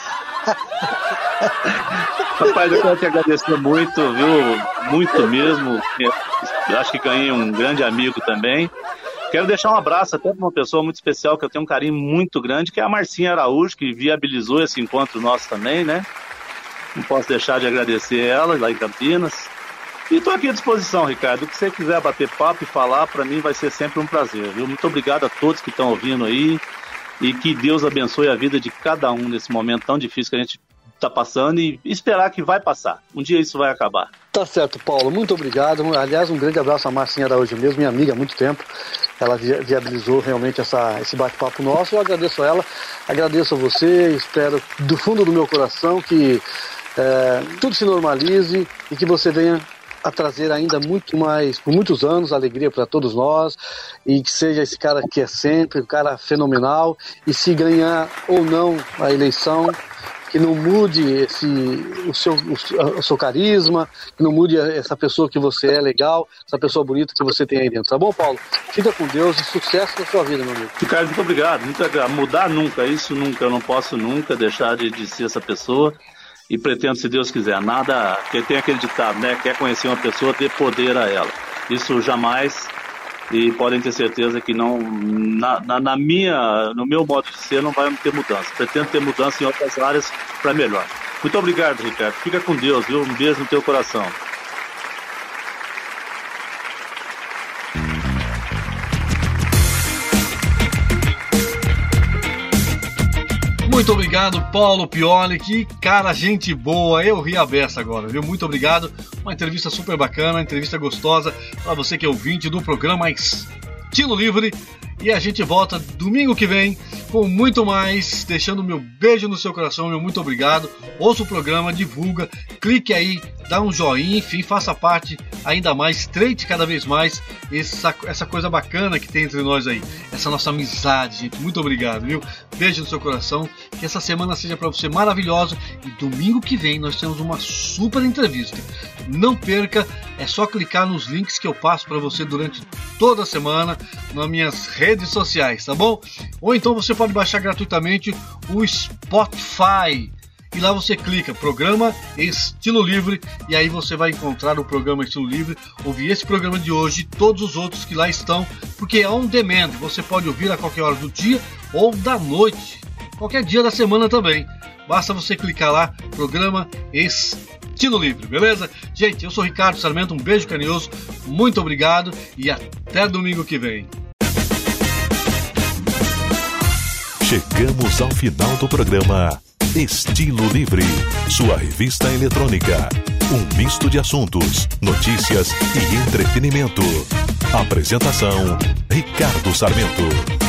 Rapaz, eu quero te agradecer muito, viu? Muito mesmo. Eu acho que ganhei um grande amigo também. Quero deixar um abraço até para uma pessoa muito especial que eu tenho um carinho muito grande, que é a Marcinha Araújo, que viabilizou esse encontro nosso também, né? Não posso deixar de agradecer ela lá em Campinas. E estou aqui à disposição, Ricardo. O que você quiser bater papo e falar, para mim vai ser sempre um prazer, viu? Muito obrigado a todos que estão ouvindo aí e que Deus abençoe a vida de cada um nesse momento tão difícil que a gente está passando e esperar que vai passar. Um dia isso vai acabar. Tá certo, Paulo. Muito obrigado. Aliás, um grande abraço à Marcinha Araújo mesmo, minha amiga há muito tempo. Ela viabilizou realmente essa, esse bate-papo nosso. Eu agradeço a ela, agradeço a você, espero do fundo do meu coração que é, tudo se normalize e que você venha a trazer ainda muito mais, por muitos anos, alegria para todos nós e que seja esse cara que é sempre, um cara fenomenal e se ganhar ou não a eleição, que não mude esse, o, seu, o, seu carisma, que não mude essa pessoa que você é legal, essa pessoa bonita que você tem aí dentro. Tá bom, Paulo? Fica com Deus e sucesso na sua vida, meu amigo. Ricardo, muito obrigado. Muito obrigado. Mudar nunca, isso nunca. Eu não posso nunca deixar de, de ser essa pessoa e pretendo, se Deus quiser, nada. Porque tem aquele ditado, né? Quer conhecer uma pessoa, dê poder a ela. Isso jamais e podem ter certeza que não na, na, na, minha no meu modo de ser não vai ter mudança. Pretendo ter mudança em outras áreas para melhor. Muito obrigado Ricardo. Fica com Deus viu? Um beijo no teu coração Muito obrigado, Paulo Pioli. Que cara, gente boa. Eu ri a beça agora, viu? Muito obrigado. Uma entrevista super bacana, entrevista gostosa para você que é ouvinte do programa Estilo Livre. E a gente volta domingo que vem com muito mais, deixando meu beijo no seu coração, meu muito obrigado. Ouça o programa, divulga, clique aí, dá um joinha, enfim, faça parte ainda mais, estreite cada vez mais essa, essa coisa bacana que tem entre nós aí, essa nossa amizade, gente. Muito obrigado, viu? Beijo no seu coração, que essa semana seja para você maravilhosa e domingo que vem nós temos uma super entrevista. Não perca, é só clicar nos links que eu passo para você durante toda a semana nas minhas redes sociais, tá bom? Ou então você pode baixar gratuitamente o Spotify. e lá você clica programa Estilo Livre e aí você vai encontrar o programa Estilo Livre, ouvir esse programa de hoje e todos os outros que lá estão, porque é um demand, você pode ouvir a qualquer hora do dia ou da noite, qualquer dia da semana também. Basta você clicar lá, programa Estilo Livre, beleza? Gente, eu sou Ricardo Sarmento, um beijo carinhoso, muito obrigado e até domingo que vem. Chegamos ao final do programa Estilo Livre, sua revista eletrônica. Um misto de assuntos, notícias e entretenimento. Apresentação: Ricardo Sarmento.